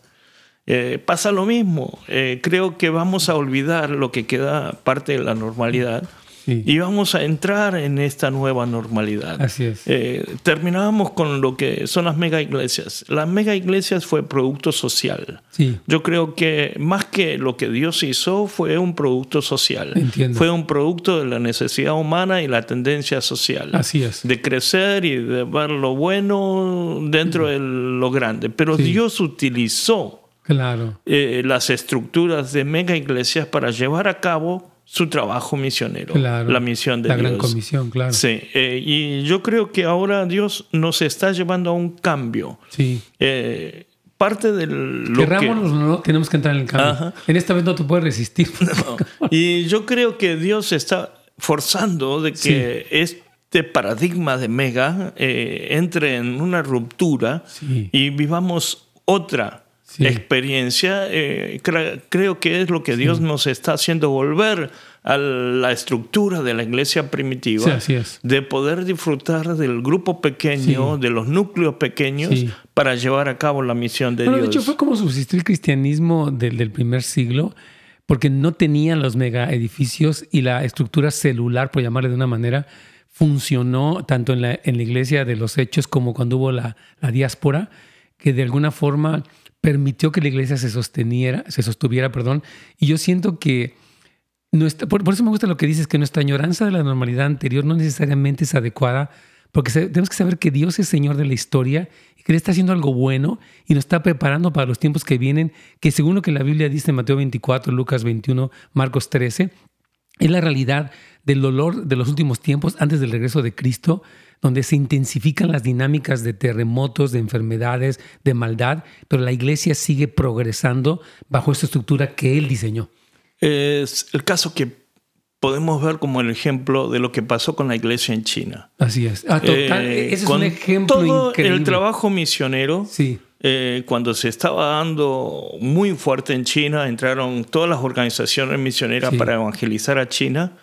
Eh, pasa lo mismo. Eh, creo que vamos a olvidar lo que queda parte de la normalidad sí. y vamos a entrar en esta nueva normalidad. Así es. Eh, terminábamos con lo que son las mega iglesias. Las mega iglesias fue producto social. Sí, Yo creo que más que lo que Dios hizo fue un producto social. Entiendo. Fue un producto de la necesidad humana y la tendencia social. así es. De crecer y de ver lo bueno dentro de lo grande. Pero Sí. Dios utilizó Claro. eh, las estructuras de mega iglesias para llevar a cabo su trabajo misionero, Claro. la misión de La Dios. gran comisión, claro. Sí, eh, y yo creo que ahora Dios nos está llevando a un cambio. Sí. Eh, parte del lo que, Querrámonos no, tenemos que entrar en el cambio. Ajá. En esta vez no te puedes resistir. [LAUGHS] y yo creo que Dios está forzando de que este paradigma de mega eh, entre en una ruptura Sí. y vivamos otra Sí. experiencia. Eh, cre- creo que es lo que Dios nos está haciendo volver a la estructura de la iglesia primitiva. Sí, así es. De poder disfrutar del grupo pequeño, Sí. de los núcleos pequeños, Sí. para llevar a cabo la misión de Bueno, de Dios. hecho, fue como subsistió el cristianismo del, del primer siglo, porque no tenían los mega edificios y la estructura celular, por llamarle de una manera, funcionó tanto en la, en la iglesia de los hechos como cuando hubo la, la diáspora, que de alguna forma permitió que la iglesia se sosteniera, se sostuviera, perdón. Y yo siento que nuestra, por, eso me gusta lo que dices, que nuestra añoranza de la normalidad anterior no necesariamente es adecuada, porque tenemos que saber que Dios es Señor de la historia y que Él está haciendo algo bueno y nos está preparando para los tiempos que vienen, que según lo que la Biblia dice en Mateo 24, Lucas 21, Marcos 13, es la realidad del dolor de los últimos tiempos antes del regreso de Cristo, donde se intensifican las dinámicas de terremotos, de enfermedades, de maldad, pero la iglesia sigue progresando bajo esta estructura que Él diseñó. Es el caso que podemos ver como el ejemplo de lo que pasó con la iglesia en China. Así es. Ah, total, Eh, ese es un ejemplo todo increíble. el trabajo misionero, Sí, eh, cuando se estaba dando muy fuerte en China, entraron todas las organizaciones misioneras Sí. para evangelizar a China.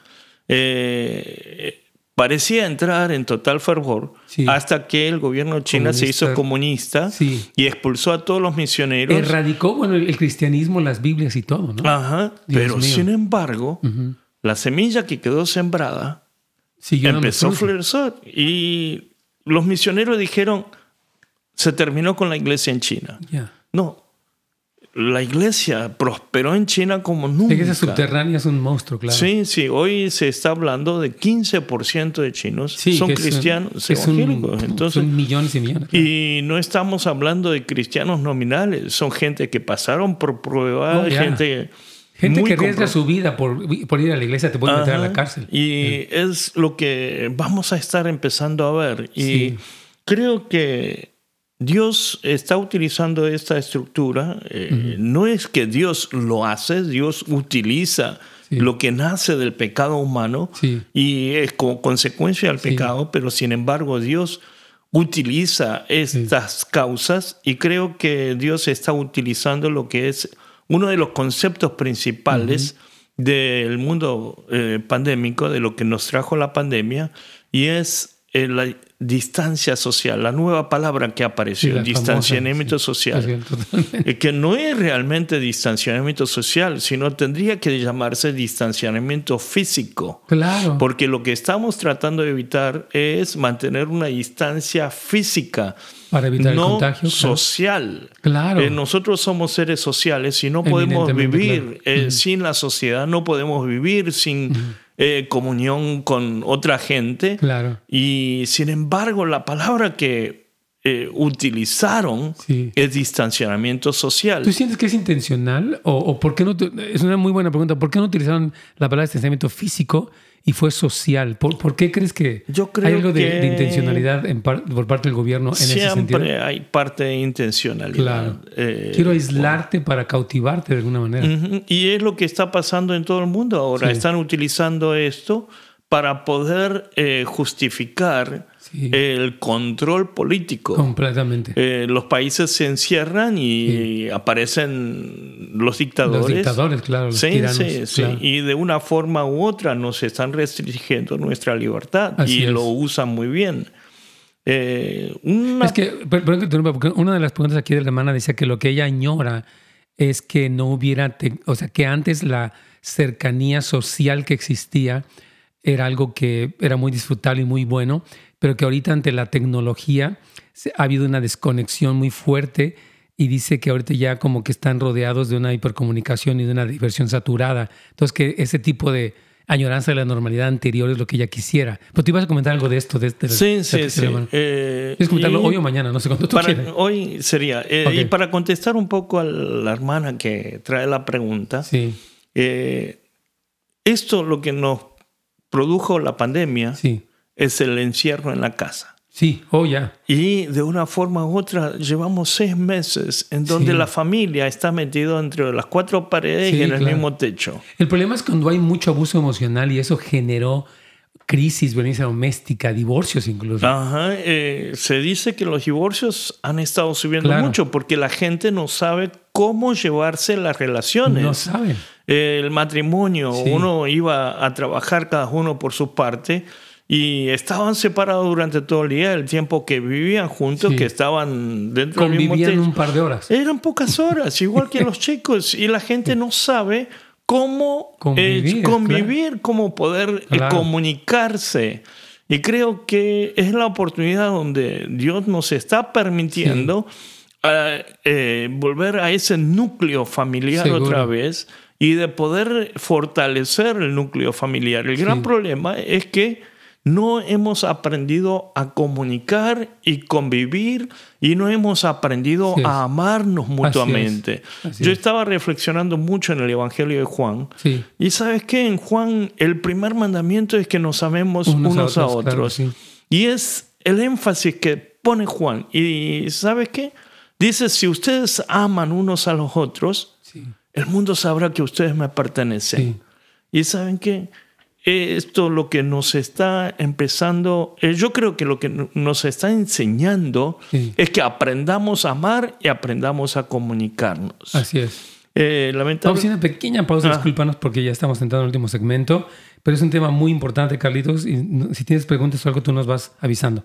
eh, parecía entrar en total fervor Sí. hasta que el gobierno chino se hizo Comunista. comunista Sí. y expulsó a todos los misioneros. erradicó bueno, el, cristianismo, las Biblias y todo, ¿no? Ajá, Dios pero mío. sin embargo, Ujú. la semilla que quedó sembrada Siguió empezó a florecer y los misioneros dijeron, se terminó con la iglesia en China. Ya. No, la iglesia prosperó en China como La nunca. iglesia subterránea es un monstruo, claro. Sí, sí, hoy se está hablando de 15% de chinos Sí, son es un- cristianos es un- evangélicos. Entonces, son millones y millones. claro. y no estamos hablando de cristianos nominales, son gente que pasaron por prueba, Oh, ya. gente... Gente que arriesga su vida por, por ir a la iglesia te puede meter a la cárcel. Y es lo que vamos a estar empezando a ver. Y Sí. creo que Dios está utilizando esta estructura. eh, No es que Dios lo hace, Dios utiliza Sí. lo que nace del pecado humano Sí. y es como consecuencia del Sí. pecado, pero sin embargo Dios utiliza estas causas y creo que Dios está utilizando lo que es uno de los conceptos principales del mundo eh, pandémico, de lo que nos trajo la pandemia, y es eh, la distancia social, la nueva palabra que apareció, Sí, distanciamiento famosa, sí. social. Es. Eh, que no es realmente distanciamiento social, sino tendría que llamarse distanciamiento físico. Claro. Porque lo que estamos tratando de evitar es mantener una distancia física, Para evitar el no contagio. claro. social. Claro. Eh, nosotros somos seres sociales y no podemos vivir claro. eh, Ujú. sin la sociedad, no podemos vivir sin eh, comunión con otra gente. Claro. Y sin embargo, la palabra que eh, utilizaron Sí. es distanciamiento social. ¿Tú sientes que es intencional? ¿O, o por qué no? Es una muy buena pregunta. ¿Por qué no utilizaron la palabra distanciamiento físico y fue social? ¿Por, por qué crees que Yo creo hay algo de, que- de intencionalidad en par- por parte del gobierno en ese sentido? Siempre hay parte de intencionalidad. Claro. Eh, Quiero aislarte para cautivarte de alguna manera. Ujú, Y es lo que está pasando en todo el mundo ahora. Sí. Están utilizando esto para poder eh, justificar Sí. el control político. Completamente. Eh, los países se encierran y aparecen los dictadores. Los dictadores, claro, los Sí, tiranos. sí, sí. claro. Y de una forma u otra nos están restringiendo nuestra libertad Así y es. lo usan muy bien. Eh, una- Es que, porque una de las preguntas aquí de la hermana decía que lo que ella añora es que no hubiera, o sea, que antes la cercanía social que existía era algo que era muy disfrutable y muy bueno, pero que ahorita ante la tecnología ha habido una desconexión muy fuerte y dice que ahorita ya como que están rodeados de una hipercomunicación y de una diversión saturada. Entonces que ese tipo de añoranza de la normalidad anterior es lo que ella quisiera. Pero tú ibas a comentar algo de esto, de este... sí, de sí, este sí. hermano. Eh, ¿Quieres comentarlo hoy o mañana? No sé cuándo tú Para- quieras. hoy sería. eh. Y para contestar un poco a la hermana que trae la pregunta, Sí, eh, esto lo que nos produjo la pandemia sí, es el encierro en la casa. sí. Oh, ya. Y de una forma u otra llevamos seis meses en donde Sí. la familia está metida entre las cuatro paredes Sí, y en el mismo techo. El problema es cuando hay mucho abuso emocional y eso generó crisis, violencia doméstica, divorcios incluso. Ajá, eh, se dice que los divorcios han estado subiendo Claro. mucho porque la gente no sabe cómo llevarse las relaciones. no saben. el matrimonio, Sí. uno iba a trabajar cada uno por su parte y estaban separados durante todo el día, el tiempo que vivían juntos, Sí. que estaban dentro del mismo un par de horas. Eran pocas horas, [LAUGHS] igual que los chicos, y la gente no sabe cómo Convivir, eh, convivir, cómo poder eh, Claro. comunicarse. Y creo que es la oportunidad donde Dios nos está permitiendo a, eh, volver a ese núcleo familiar Seguro. otra vez y de poder fortalecer el núcleo familiar. El gran Sí. problema es que no hemos aprendido a comunicar y convivir y no hemos aprendido Así a amarnos mutuamente. Así Yo es. estaba reflexionando mucho en el Evangelio de Juan. Sí. Y sabes qué, en Juan el primer mandamiento es que nos amemos unos, a otros. claro, sí. Y es el énfasis que pone Juan. Y sabes qué? Dice, si ustedes aman unos a los otros, Sí. el mundo sabrá que ustedes me pertenecen. Y saben qué? Esto lo que nos está empezando, eh, yo creo que lo que no- nos está enseñando Sí. es que aprendamos a amar y aprendamos a comunicarnos. Así es. Eh, Vamos a lamentable- hacer una pequeña pausa, Ah. discúlpanos porque ya estamos entrando en el último segmento, pero es un tema muy importante, Carlitos, y si tienes preguntas o algo, tú nos vas avisando.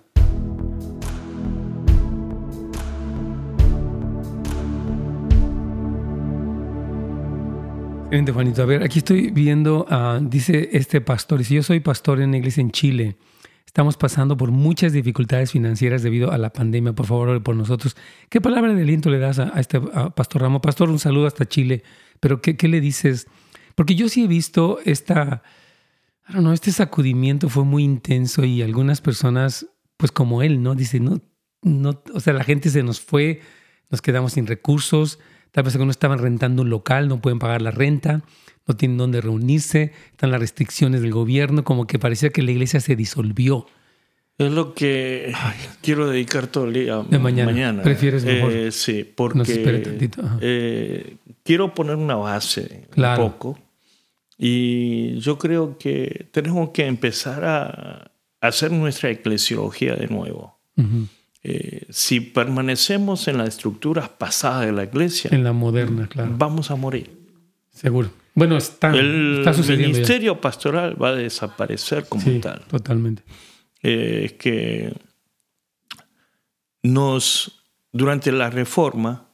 Excelente, Juanito. A ver, aquí estoy viendo, ah, dice este pastor, si yo soy pastor en una iglesia en Chile, estamos pasando por muchas dificultades financieras debido a la pandemia, por favor, ore por nosotros. ¿Qué palabra de aliento le das a, a este a pastor Ramo? Pastor, un saludo hasta Chile, pero ¿qué, qué le dices? Porque yo sí he visto esta, I don't know, este sacudimiento fue muy intenso y algunas personas, pues como él, ¿no? Dice, no, no, o sea, la gente se nos fue, nos quedamos sin recursos, tal vez algunos estaban rentando un local, no pueden pagar la renta, no tienen dónde reunirse, están las restricciones del gobierno, como que parecía que la iglesia se disolvió. Es lo que quiero dedicar todo el día De mañana. ¿Prefieres mejor? Eh, sí, porque eh, quiero poner una base Claro. un poco. Y yo creo que tenemos que empezar a hacer nuestra eclesiología de nuevo. Ujú. Eh, si permanecemos en las estructuras pasadas de la iglesia, En la moderna, claro, vamos a morir. seguro. Bueno, está, El está sucediendo ya. ministerio pastoral va a desaparecer como Sí, tal. totalmente. eh, es que nos, durante la reforma,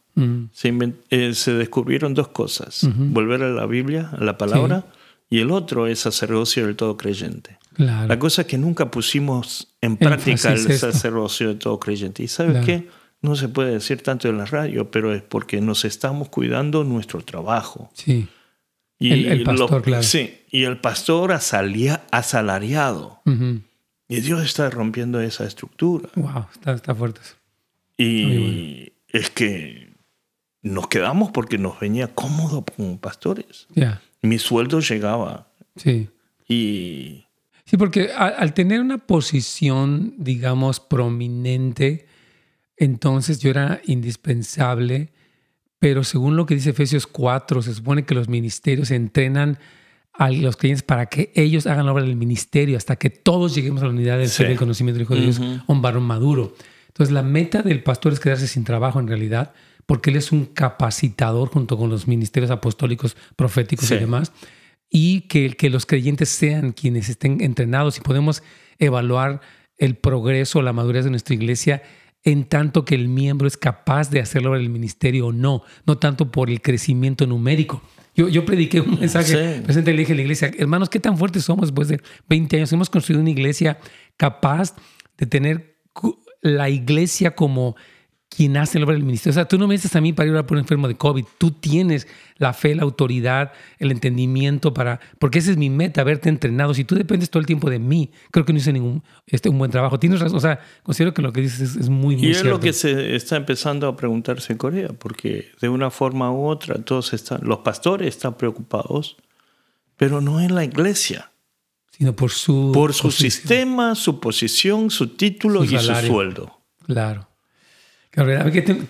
se, eh, se descubrieron dos cosas. Volver a la Biblia, a la palabra, y el otro es sacerdocio del todo creyente. Claro. La cosa es que nunca pusimos en práctica el esto. sacerdocio de todo creyente. ¿Y sabes Claro. qué? No se puede decir tanto en la radio, pero es porque nos estamos cuidando nuestro trabajo. Sí. Y El- el pastor, claro. Sí, y el pastor asalia- asalariado. Ujú. Y Dios está rompiendo esa estructura. Wow, está, está fuerte. Y Muy es que nos quedamos porque nos venía cómodo como pastores. Ya, Mi sueldo llegaba sí. y Sí, porque al tener una posición, digamos, prominente, entonces yo era indispensable, pero según lo que dice Efesios 4, se supone que los ministerios entrenan a los creyentes para que ellos hagan la obra del ministerio hasta que todos lleguemos a la unidad del Sí. ser y del conocimiento del Hijo de Dios, Ujú. a un varón maduro. Entonces la meta del pastor es quedarse sin trabajo en realidad, porque él es un capacitador junto con los ministerios apostólicos, proféticos Sí. y demás y que, que los creyentes sean quienes estén entrenados y podemos evaluar el progreso, la madurez de nuestra iglesia en tanto que el miembro es capaz de hacerlo en el ministerio o no, no tanto por el crecimiento numérico. Yo, yo prediqué un mensaje Sí. presente, le dije a la iglesia, hermanos, ¿qué tan fuertes somos después de 20 años? Hemos construido una iglesia capaz de tener la iglesia como quien hace la obra del ministerio. O sea, tú no me dices a mí para ir a por un enfermo de COVID. Tú tienes la fe, la autoridad, el entendimiento para... Porque esa es mi meta, verte entrenado. Si tú dependes todo el tiempo de mí, creo que no hice ningún este, un buen trabajo. Tienes razón. O sea, considero que lo que dices es, es muy, muy Y es cierto. lo que se está empezando a preguntarse en Corea, porque de una forma u otra todos están, los pastores están preocupados, pero no en la iglesia, Sino por su... por su posición. sistema, su posición, su título Su y su sueldo. Claro. Claro, a ver, que te-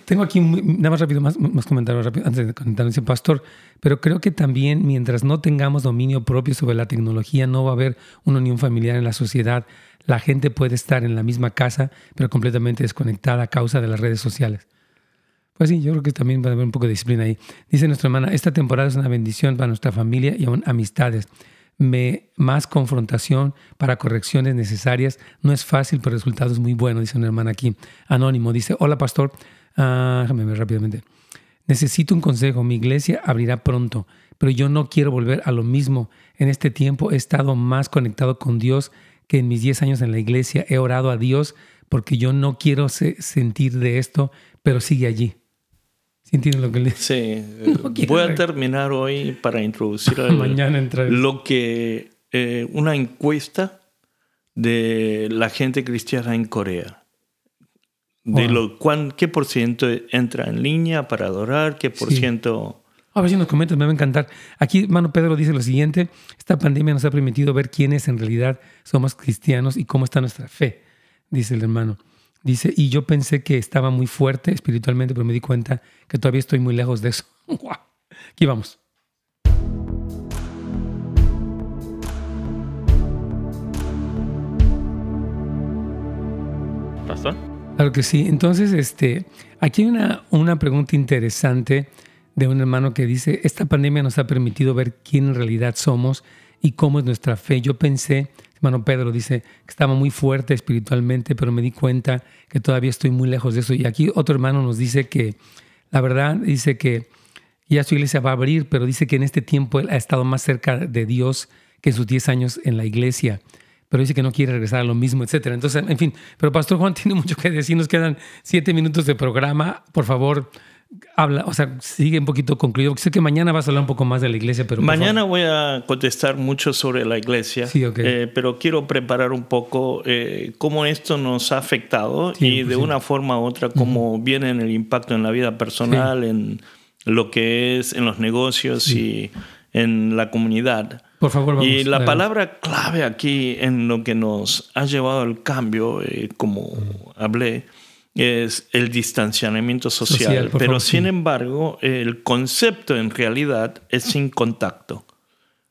tengo aquí nada más rápido, más, más comentarios rápido antes de comentar, dice pastor, pero creo que también mientras no tengamos dominio propio sobre la tecnología, no va a haber una unión familiar en la sociedad. La gente puede estar en la misma casa, pero completamente desconectada a causa de las redes sociales. Pues sí, yo creo que también va a haber un poco de disciplina ahí. Dice nuestra hermana, esta temporada es una bendición para nuestra familia y aún amistades. Me, más confrontación para correcciones necesarias. No es fácil, pero el resultado es muy bueno, dice una hermana aquí. Anónimo dice, hola pastor, Ah, déjame ver rápidamente. Necesito un consejo, mi iglesia abrirá pronto, pero yo no quiero volver a lo mismo. En este tiempo he estado más conectado con Dios que en mis 10 años en la iglesia. He orado a Dios porque yo no quiero se- sentir de esto, pero sigue allí. ¿Sí entienden lo que le Sí, [LAUGHS] No voy a terminar hoy para introducir [LAUGHS] Mañana lo que eh, una encuesta de la gente cristiana en Corea. De Wow. lo, cuán, ¿Qué por ciento entra en línea para adorar? ¿Qué por Sí. ciento...? A ver si nos comentas, me va a encantar. Aquí, hermano Pedro dice lo siguiente: Esta pandemia nos ha permitido ver quiénes en realidad somos cristianos y cómo está nuestra fe, dice el hermano. Dice, y yo pensé que estaba muy fuerte espiritualmente, pero me di cuenta que todavía estoy muy lejos de eso. [LAUGHS] Aquí vamos. Pastor. Claro que sí. Entonces, este, aquí hay una, una pregunta interesante de un hermano que dice, esta pandemia nos ha permitido ver quién en realidad somos y cómo es nuestra fe. Yo pensé, hermano Pedro dice, que estaba muy fuerte espiritualmente, pero me di cuenta que todavía estoy muy lejos de eso. Y aquí otro hermano nos dice que, la verdad, dice que ya su iglesia va a abrir, pero dice que en este tiempo él ha estado más cerca de Dios que en sus 10 años en la iglesia. Pero dice que no quiere regresar a lo mismo, etcétera. Entonces, en fin, pero Pastor Juan [LAUGHS] tiene mucho que decir. Nos quedan siete minutos de programa. Por favor, habla, o sea, sigue un poquito concluido. Sé que mañana vas a hablar un poco más de la iglesia, pero Mañana voy a contestar mucho sobre la iglesia, Sí, ok. eh, pero quiero preparar un poco eh, cómo esto nos ha afectado Sí, y pues de sí. una forma u otra cómo viene en el impacto en la vida personal, en lo que es en los negocios y en la comunidad. Por favor, vamos. Y la palabra clave aquí en lo que nos ha llevado al cambio, eh, como hablé, es el distanciamiento social. Pero favor, sin sí. embargo, el concepto en realidad es sin contacto.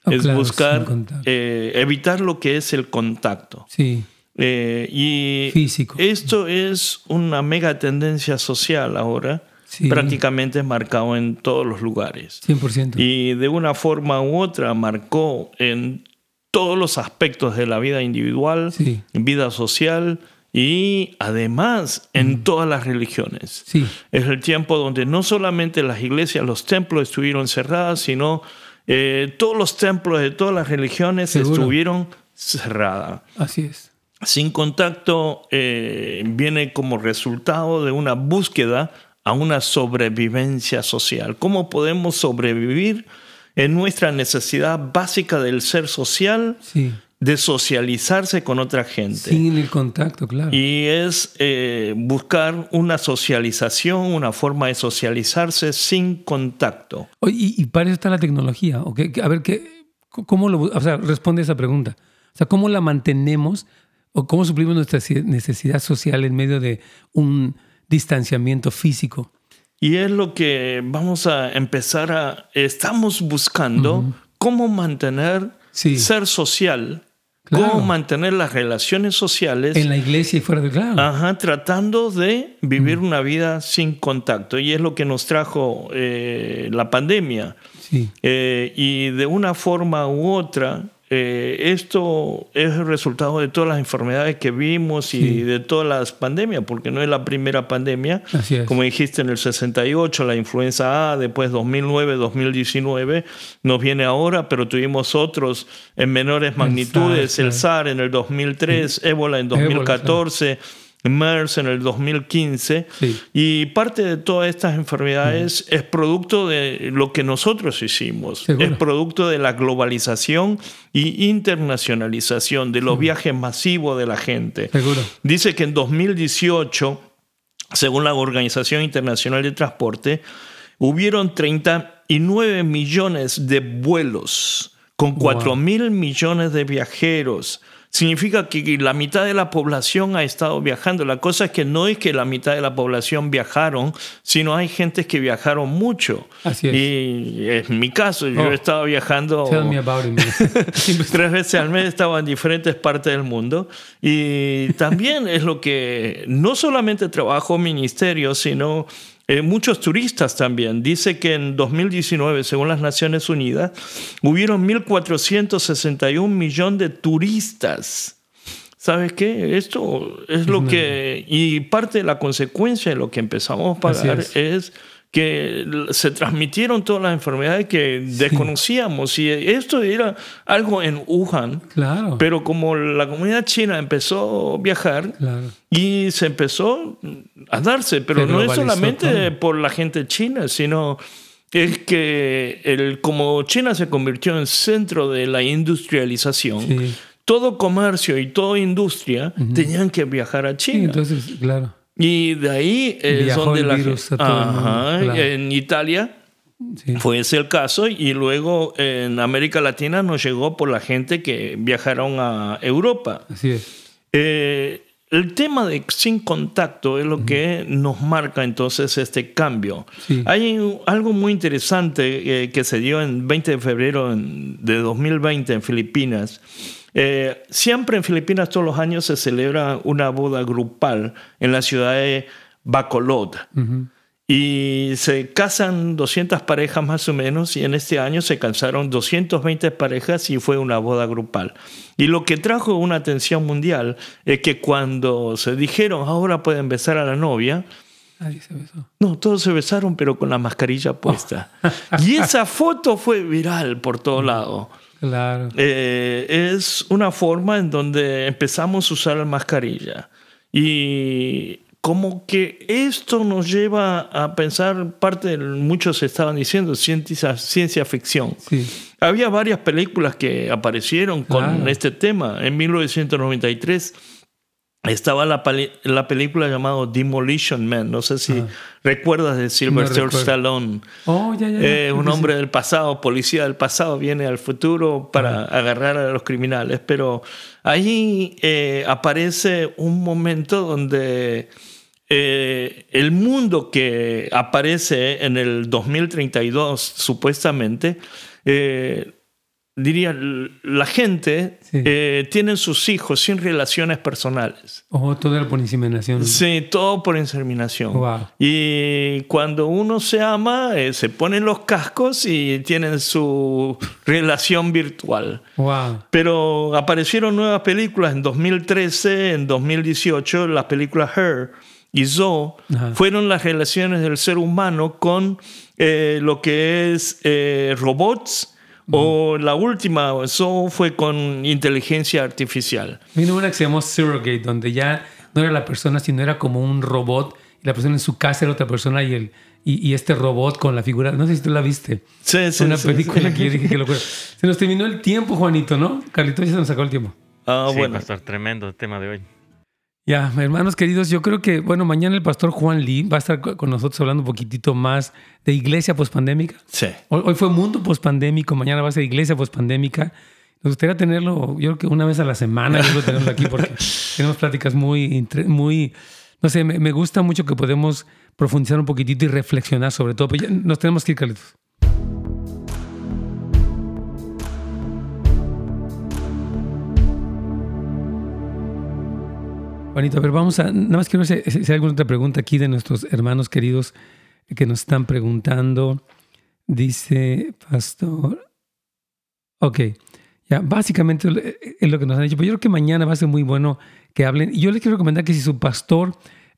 Oh, es claro, buscar eh, evitar lo que es el contacto. Sí, Eh, y Físico. esto es una mega tendencia social ahora, Sí. prácticamente marcado en todos los lugares. 100%. Y de una forma u otra marcó en todos los aspectos de la vida individual, Sí. vida social y además en todas las religiones. Sí. Es el tiempo donde no solamente las iglesias, los templos estuvieron cerradas, sino eh, todos los templos de todas las religiones Seguro. estuvieron cerradas. Así es. Sin contacto eh, viene como resultado de una búsqueda a una sobrevivencia social. ¿Cómo podemos sobrevivir en nuestra necesidad básica del ser social, Sí. De socializarse con otra gente? Sin el contacto, claro. Y es eh, buscar una socialización, una forma de socializarse sin contacto. Y, y para eso está la tecnología. A ver, ¿qué, ¿cómo lo, o sea, responde esa pregunta? O sea, ¿cómo la mantenemos o cómo suplimos nuestra necesidad social en medio de un distanciamiento físico? Y es lo que vamos a empezar a... Estamos buscando cómo mantener Sí. ser social, Claro. cómo mantener las relaciones sociales. En la iglesia y fuera de claro. Ajá, tratando de vivir una vida sin contacto. Y es lo que nos trajo eh, la pandemia. Sí. Eh, y de una forma u otra, eh, esto es el resultado de todas las enfermedades que vimos y Sí. de todas las pandemias, porque no es la primera pandemia. Como dijiste en el 68, la influenza A, después 2009, 2019, nos viene ahora, pero tuvimos otros en menores magnitudes, SARS, el SAR en el 2003, ébola en Ébola, 2014. MERS en el 2015 Sí. y parte de todas estas enfermedades es producto de lo que nosotros hicimos, Seguro. es producto de la globalización y internacionalización, de los viajes masivos de la gente. Seguro. Dice que en 2018, según la Organización Internacional de Transporte, hubieron 39 millones de vuelos con Wow. 4 mil millones de viajeros. Significa que la mitad de la población ha estado viajando. La cosa es que no es que la mitad de la población viajaron, sino hay gentes que viajaron mucho. Así es. Y en mi caso, yo Oh. he estado viajando Tell me about it, [LAUGHS] tres veces al mes estaba en diferentes partes del mundo y también es lo que no solamente trabajó ministerio, sino eh, muchos turistas también. Dice que en 2019, según las Naciones Unidas, hubieron 1.461 millones de turistas. ¿Sabes qué? Esto es lo que... Y parte de la consecuencia de lo que empezamos a pagar es. es que se transmitieron todas las enfermedades que desconocíamos y esto era algo en Wuhan, Claro. pero como la comunidad china empezó a viajar claro. y se empezó a darse, pero Se no es solamente por la gente china, sino es que el, como China se convirtió en centro de la industrialización, Sí. todo comercio y toda industria tenían que viajar a Sí, China. entonces, claro. Y de ahí es Viajó donde el la virus a todo el mundo, Ajá, claro. en Italia Sí. fue ese el caso y luego en América Latina nos llegó por la gente que viajaron a Europa. Así es. Eh, el tema de sin contacto es lo que nos marca entonces este cambio. Sí. Hay algo muy interesante eh, que se dio en 20 de febrero de 2020 en Filipinas. Eh, siempre en Filipinas todos los años se celebra una boda grupal en la ciudad de Bacolod. Y se casan 200 parejas más o menos y en este año se casaron 220 parejas y fue una boda grupal. Y lo que trajo una atención mundial es que cuando se dijeron ahora pueden besar a la novia, Nadie se besó. no, todos se besaron pero con la mascarilla puesta. [LAUGHS] y esa foto fue viral por todo lado. Claro. Eh, es una forma en donde empezamos a usar la mascarilla. Y como que esto nos lleva a pensar, parte de muchos estaban diciendo, ciencia, ciencia ficción. Sí. Había varias películas que aparecieron con Claro. este tema. En 1993 estaba la, la película llamada Demolition Man. No sé si Ah. recuerdas de Sylvester recuerdo. Stallone. Oh, ya, ya. ya. Eh, un hombre del pasado, policía del pasado, viene al futuro para agarrar a los criminales. Pero ahí eh, aparece un momento donde eh, el mundo que aparece en el 2032, supuestamente, eh, diría, la gente Sí. eh, tiene sus hijos sin relaciones personales. Oh, todo era por inseminación. Sí, todo por inseminación. Wow. Y cuando uno se ama, eh, se ponen los cascos y tienen su relación virtual. Wow. Pero aparecieron nuevas películas en 2013, en 2018, las películas Her y Zoe Ajá. fueron las relaciones del ser humano con eh, lo que es robots. O la última, Zoe, fue con inteligencia artificial. Vino una que se llamó Surrogate, donde ya no era la persona, sino era como un robot. Y la persona en su casa era otra persona y, el, y, y este robot con la figura. No sé si tú la viste. Sí, sí, una sí, película sí. que yo dije que locura. [LAUGHS] Se nos terminó el tiempo, Juanito, ¿no? Carlitos ya se nos sacó el tiempo. Ah, sí, bueno. pastor, tremendo tema de hoy. Ya, hermanos queridos, yo creo que, bueno, mañana el pastor Juan Lee va a estar co- con nosotros hablando un poquitito más de iglesia pospandémica. Sí. Hoy, hoy fue mundo pospandémico, mañana va a ser iglesia pospandémica. Nos gustaría tenerlo, yo creo que una vez a la semana, yo creo tenerlo aquí porque [LAUGHS] tenemos pláticas muy, muy, no sé, me, me gusta mucho que podemos profundizar un poquitito y reflexionar sobre todo. Pero ya nos tenemos que ir, Carlitos. Juanito, a ver, vamos a. Nada más quiero ver si, si hay alguna otra pregunta aquí de nuestros hermanos queridos que nos están preguntando. Dice, Pastor. Ok, ya, básicamente es lo que nos han dicho. Pero yo creo que mañana va a ser muy bueno que hablen. Y yo les quiero recomendar que si su pastor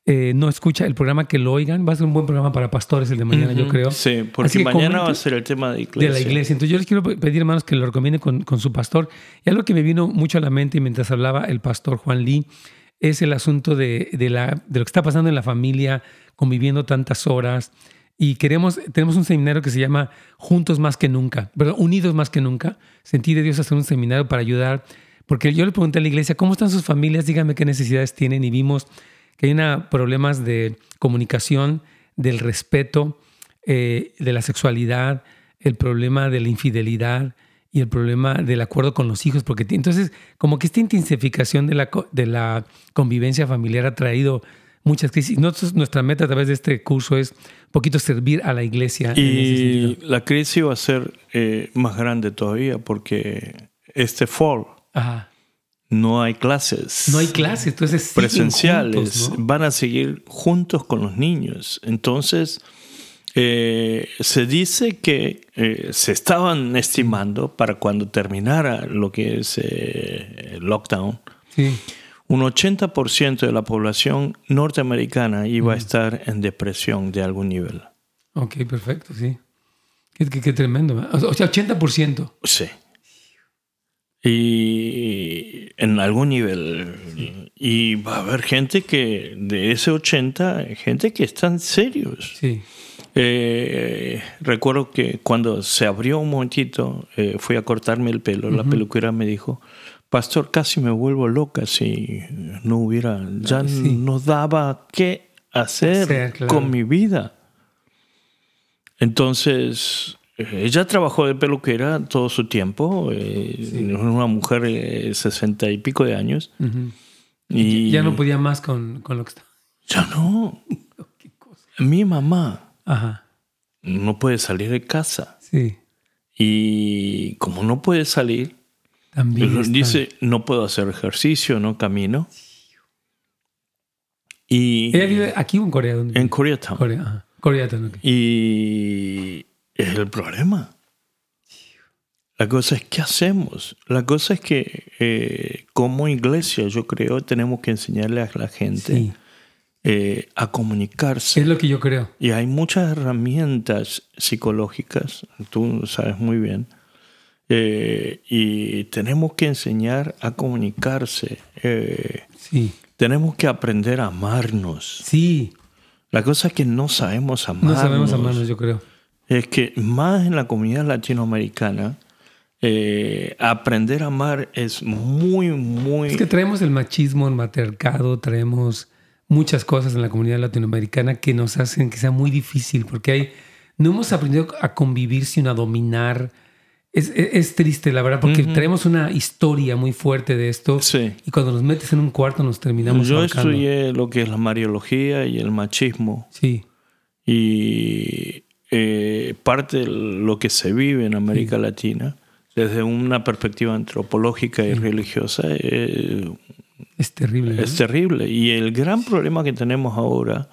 eh, no escucha el programa, que lo oigan. Va a ser un buen programa para pastores el de mañana, yo creo. Sí, porque mañana va a ser el tema de iglesia. de la iglesia. Entonces yo les quiero pedir, hermanos, que lo recomienden con, con su pastor. Y algo que me vino mucho a la mente mientras hablaba el pastor Juan Lee es el asunto de, de la, de lo que está pasando en la familia, conviviendo tantas horas. Y queremos, tenemos un seminario que se llama Juntos más que nunca, perdón, Unidos más que nunca. Sentí de Dios hacer un seminario para ayudar, porque yo le pregunté a la iglesia, ¿cómo están sus familias? Díganme qué necesidades tienen. Y vimos que hay una, problemas de comunicación, del respeto, eh, de la sexualidad, el problema de la infidelidad y el problema del acuerdo con los hijos, porque entonces como que esta intensificación de la, de la convivencia familiar ha traído muchas crisis. Nosotros, nuestra meta a través de este curso es un poquito servir a la iglesia. en ese Y la crisis va a ser eh, más grande todavía porque este fall Ajá. no hay clases. No hay clases, entonces presenciales. juntos, ¿no? Van a seguir juntos con los niños. Entonces, eh, se dice que eh, se estaban estimando para cuando terminara lo que es eh, el lockdown, Sí. un 80% de la población norteamericana iba a estar en depresión de algún nivel. Ok, perfecto, sí. Qué, qué- qué tremendo. O sea, 80%. Sí. Y en algún nivel. Y va a haber gente que, de ese 80, gente que están serios. Sí. Eh, recuerdo que cuando se abrió un momentito, eh, fui a cortarme el pelo, la peluquera me dijo, Pastor, casi me vuelvo loca si no hubiera, ya Sí. no daba qué hacer claro. con mi vida. Entonces, eh, ella trabajó de peluquera todo su tiempo, eh, una mujer de sesenta y pico de años. Y Ya no podía más con, con lo que estaba. Ya no. [LAUGHS] Mi mamá Ajá. no puede salir de casa. Sí. Y como no puede salir, También. está- dice, no puedo hacer ejercicio, no camino. Y Ella vive aquí o en Corea. ¿Dónde en? Koreatown. Corea. Ajá. Coreatown, ok. Y es el problema. La cosa es, ¿qué hacemos? La cosa es que eh, como iglesia, yo creo, tenemos que enseñarle a la gente Sí. Eh, a comunicarse. Es lo que yo creo. Y hay muchas herramientas psicológicas, tú sabes muy bien, eh, y tenemos que enseñar a comunicarse, eh, Sí. tenemos que aprender a amarnos. Sí. La cosa es que no sabemos amarnos. No sabemos amarnos, yo creo. Es que más en la comunidad latinoamericana, eh, aprender a amar es muy, muy... Es que traemos el machismo, el matriarcado, traemos muchas cosas en la comunidad latinoamericana que nos hacen que sea muy difícil porque hay, no hemos aprendido a convivir sino a dominar. Es, es- es triste, la verdad, porque traemos una historia muy fuerte de esto Sí. y cuando nos metes en un cuarto nos terminamos Yo estudié lo que es la mariología y el machismo. Sí, y eh, parte de lo que se vive en América Latina desde una perspectiva antropológica y religiosa, eh, es terrible. ¿no? es terrible. Y el gran problema que tenemos ahora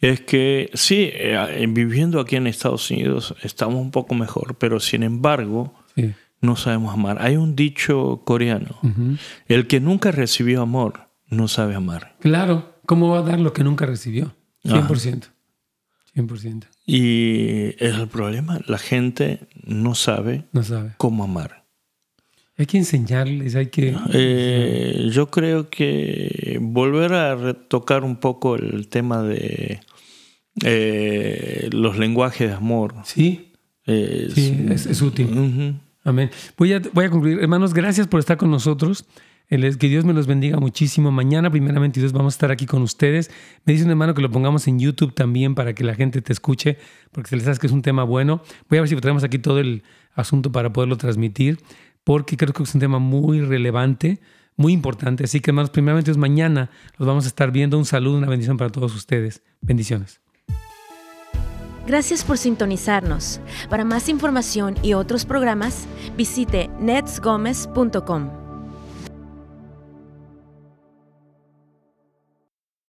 es que sí, eh, viviendo aquí en Estados Unidos estamos un poco mejor, pero sin embargo Sí. no sabemos amar. Hay un dicho coreano, Ujú. el que nunca recibió amor no sabe amar. Claro, ¿cómo va a dar lo que nunca recibió? 100%. 100%. Y es el problema, la gente no sabe No sabe. cómo amar. Hay que enseñarles, hay que... Eh, yo creo que volver a retocar un poco el tema de eh, los lenguajes de amor. Sí, es- sí, es, es útil. Amén. Voy a, voy a concluir. Hermanos, gracias por estar con nosotros. Que Dios me los bendiga muchísimo. Mañana, primeramente, Dios, vamos a estar aquí con ustedes. Me dice un hermano que lo pongamos en YouTube también para que la gente te escuche, porque se les hace que es un tema bueno. Voy a ver si traemos aquí todo el asunto para poderlo transmitir, porque creo que es un tema muy relevante, muy importante. Así que, hermanos, primeramente, Dios, mañana los vamos a estar viendo. Un saludo, una bendición para todos ustedes. Bendiciones. Gracias por sintonizarnos. Para más información y otros programas, visite netsgomez.com.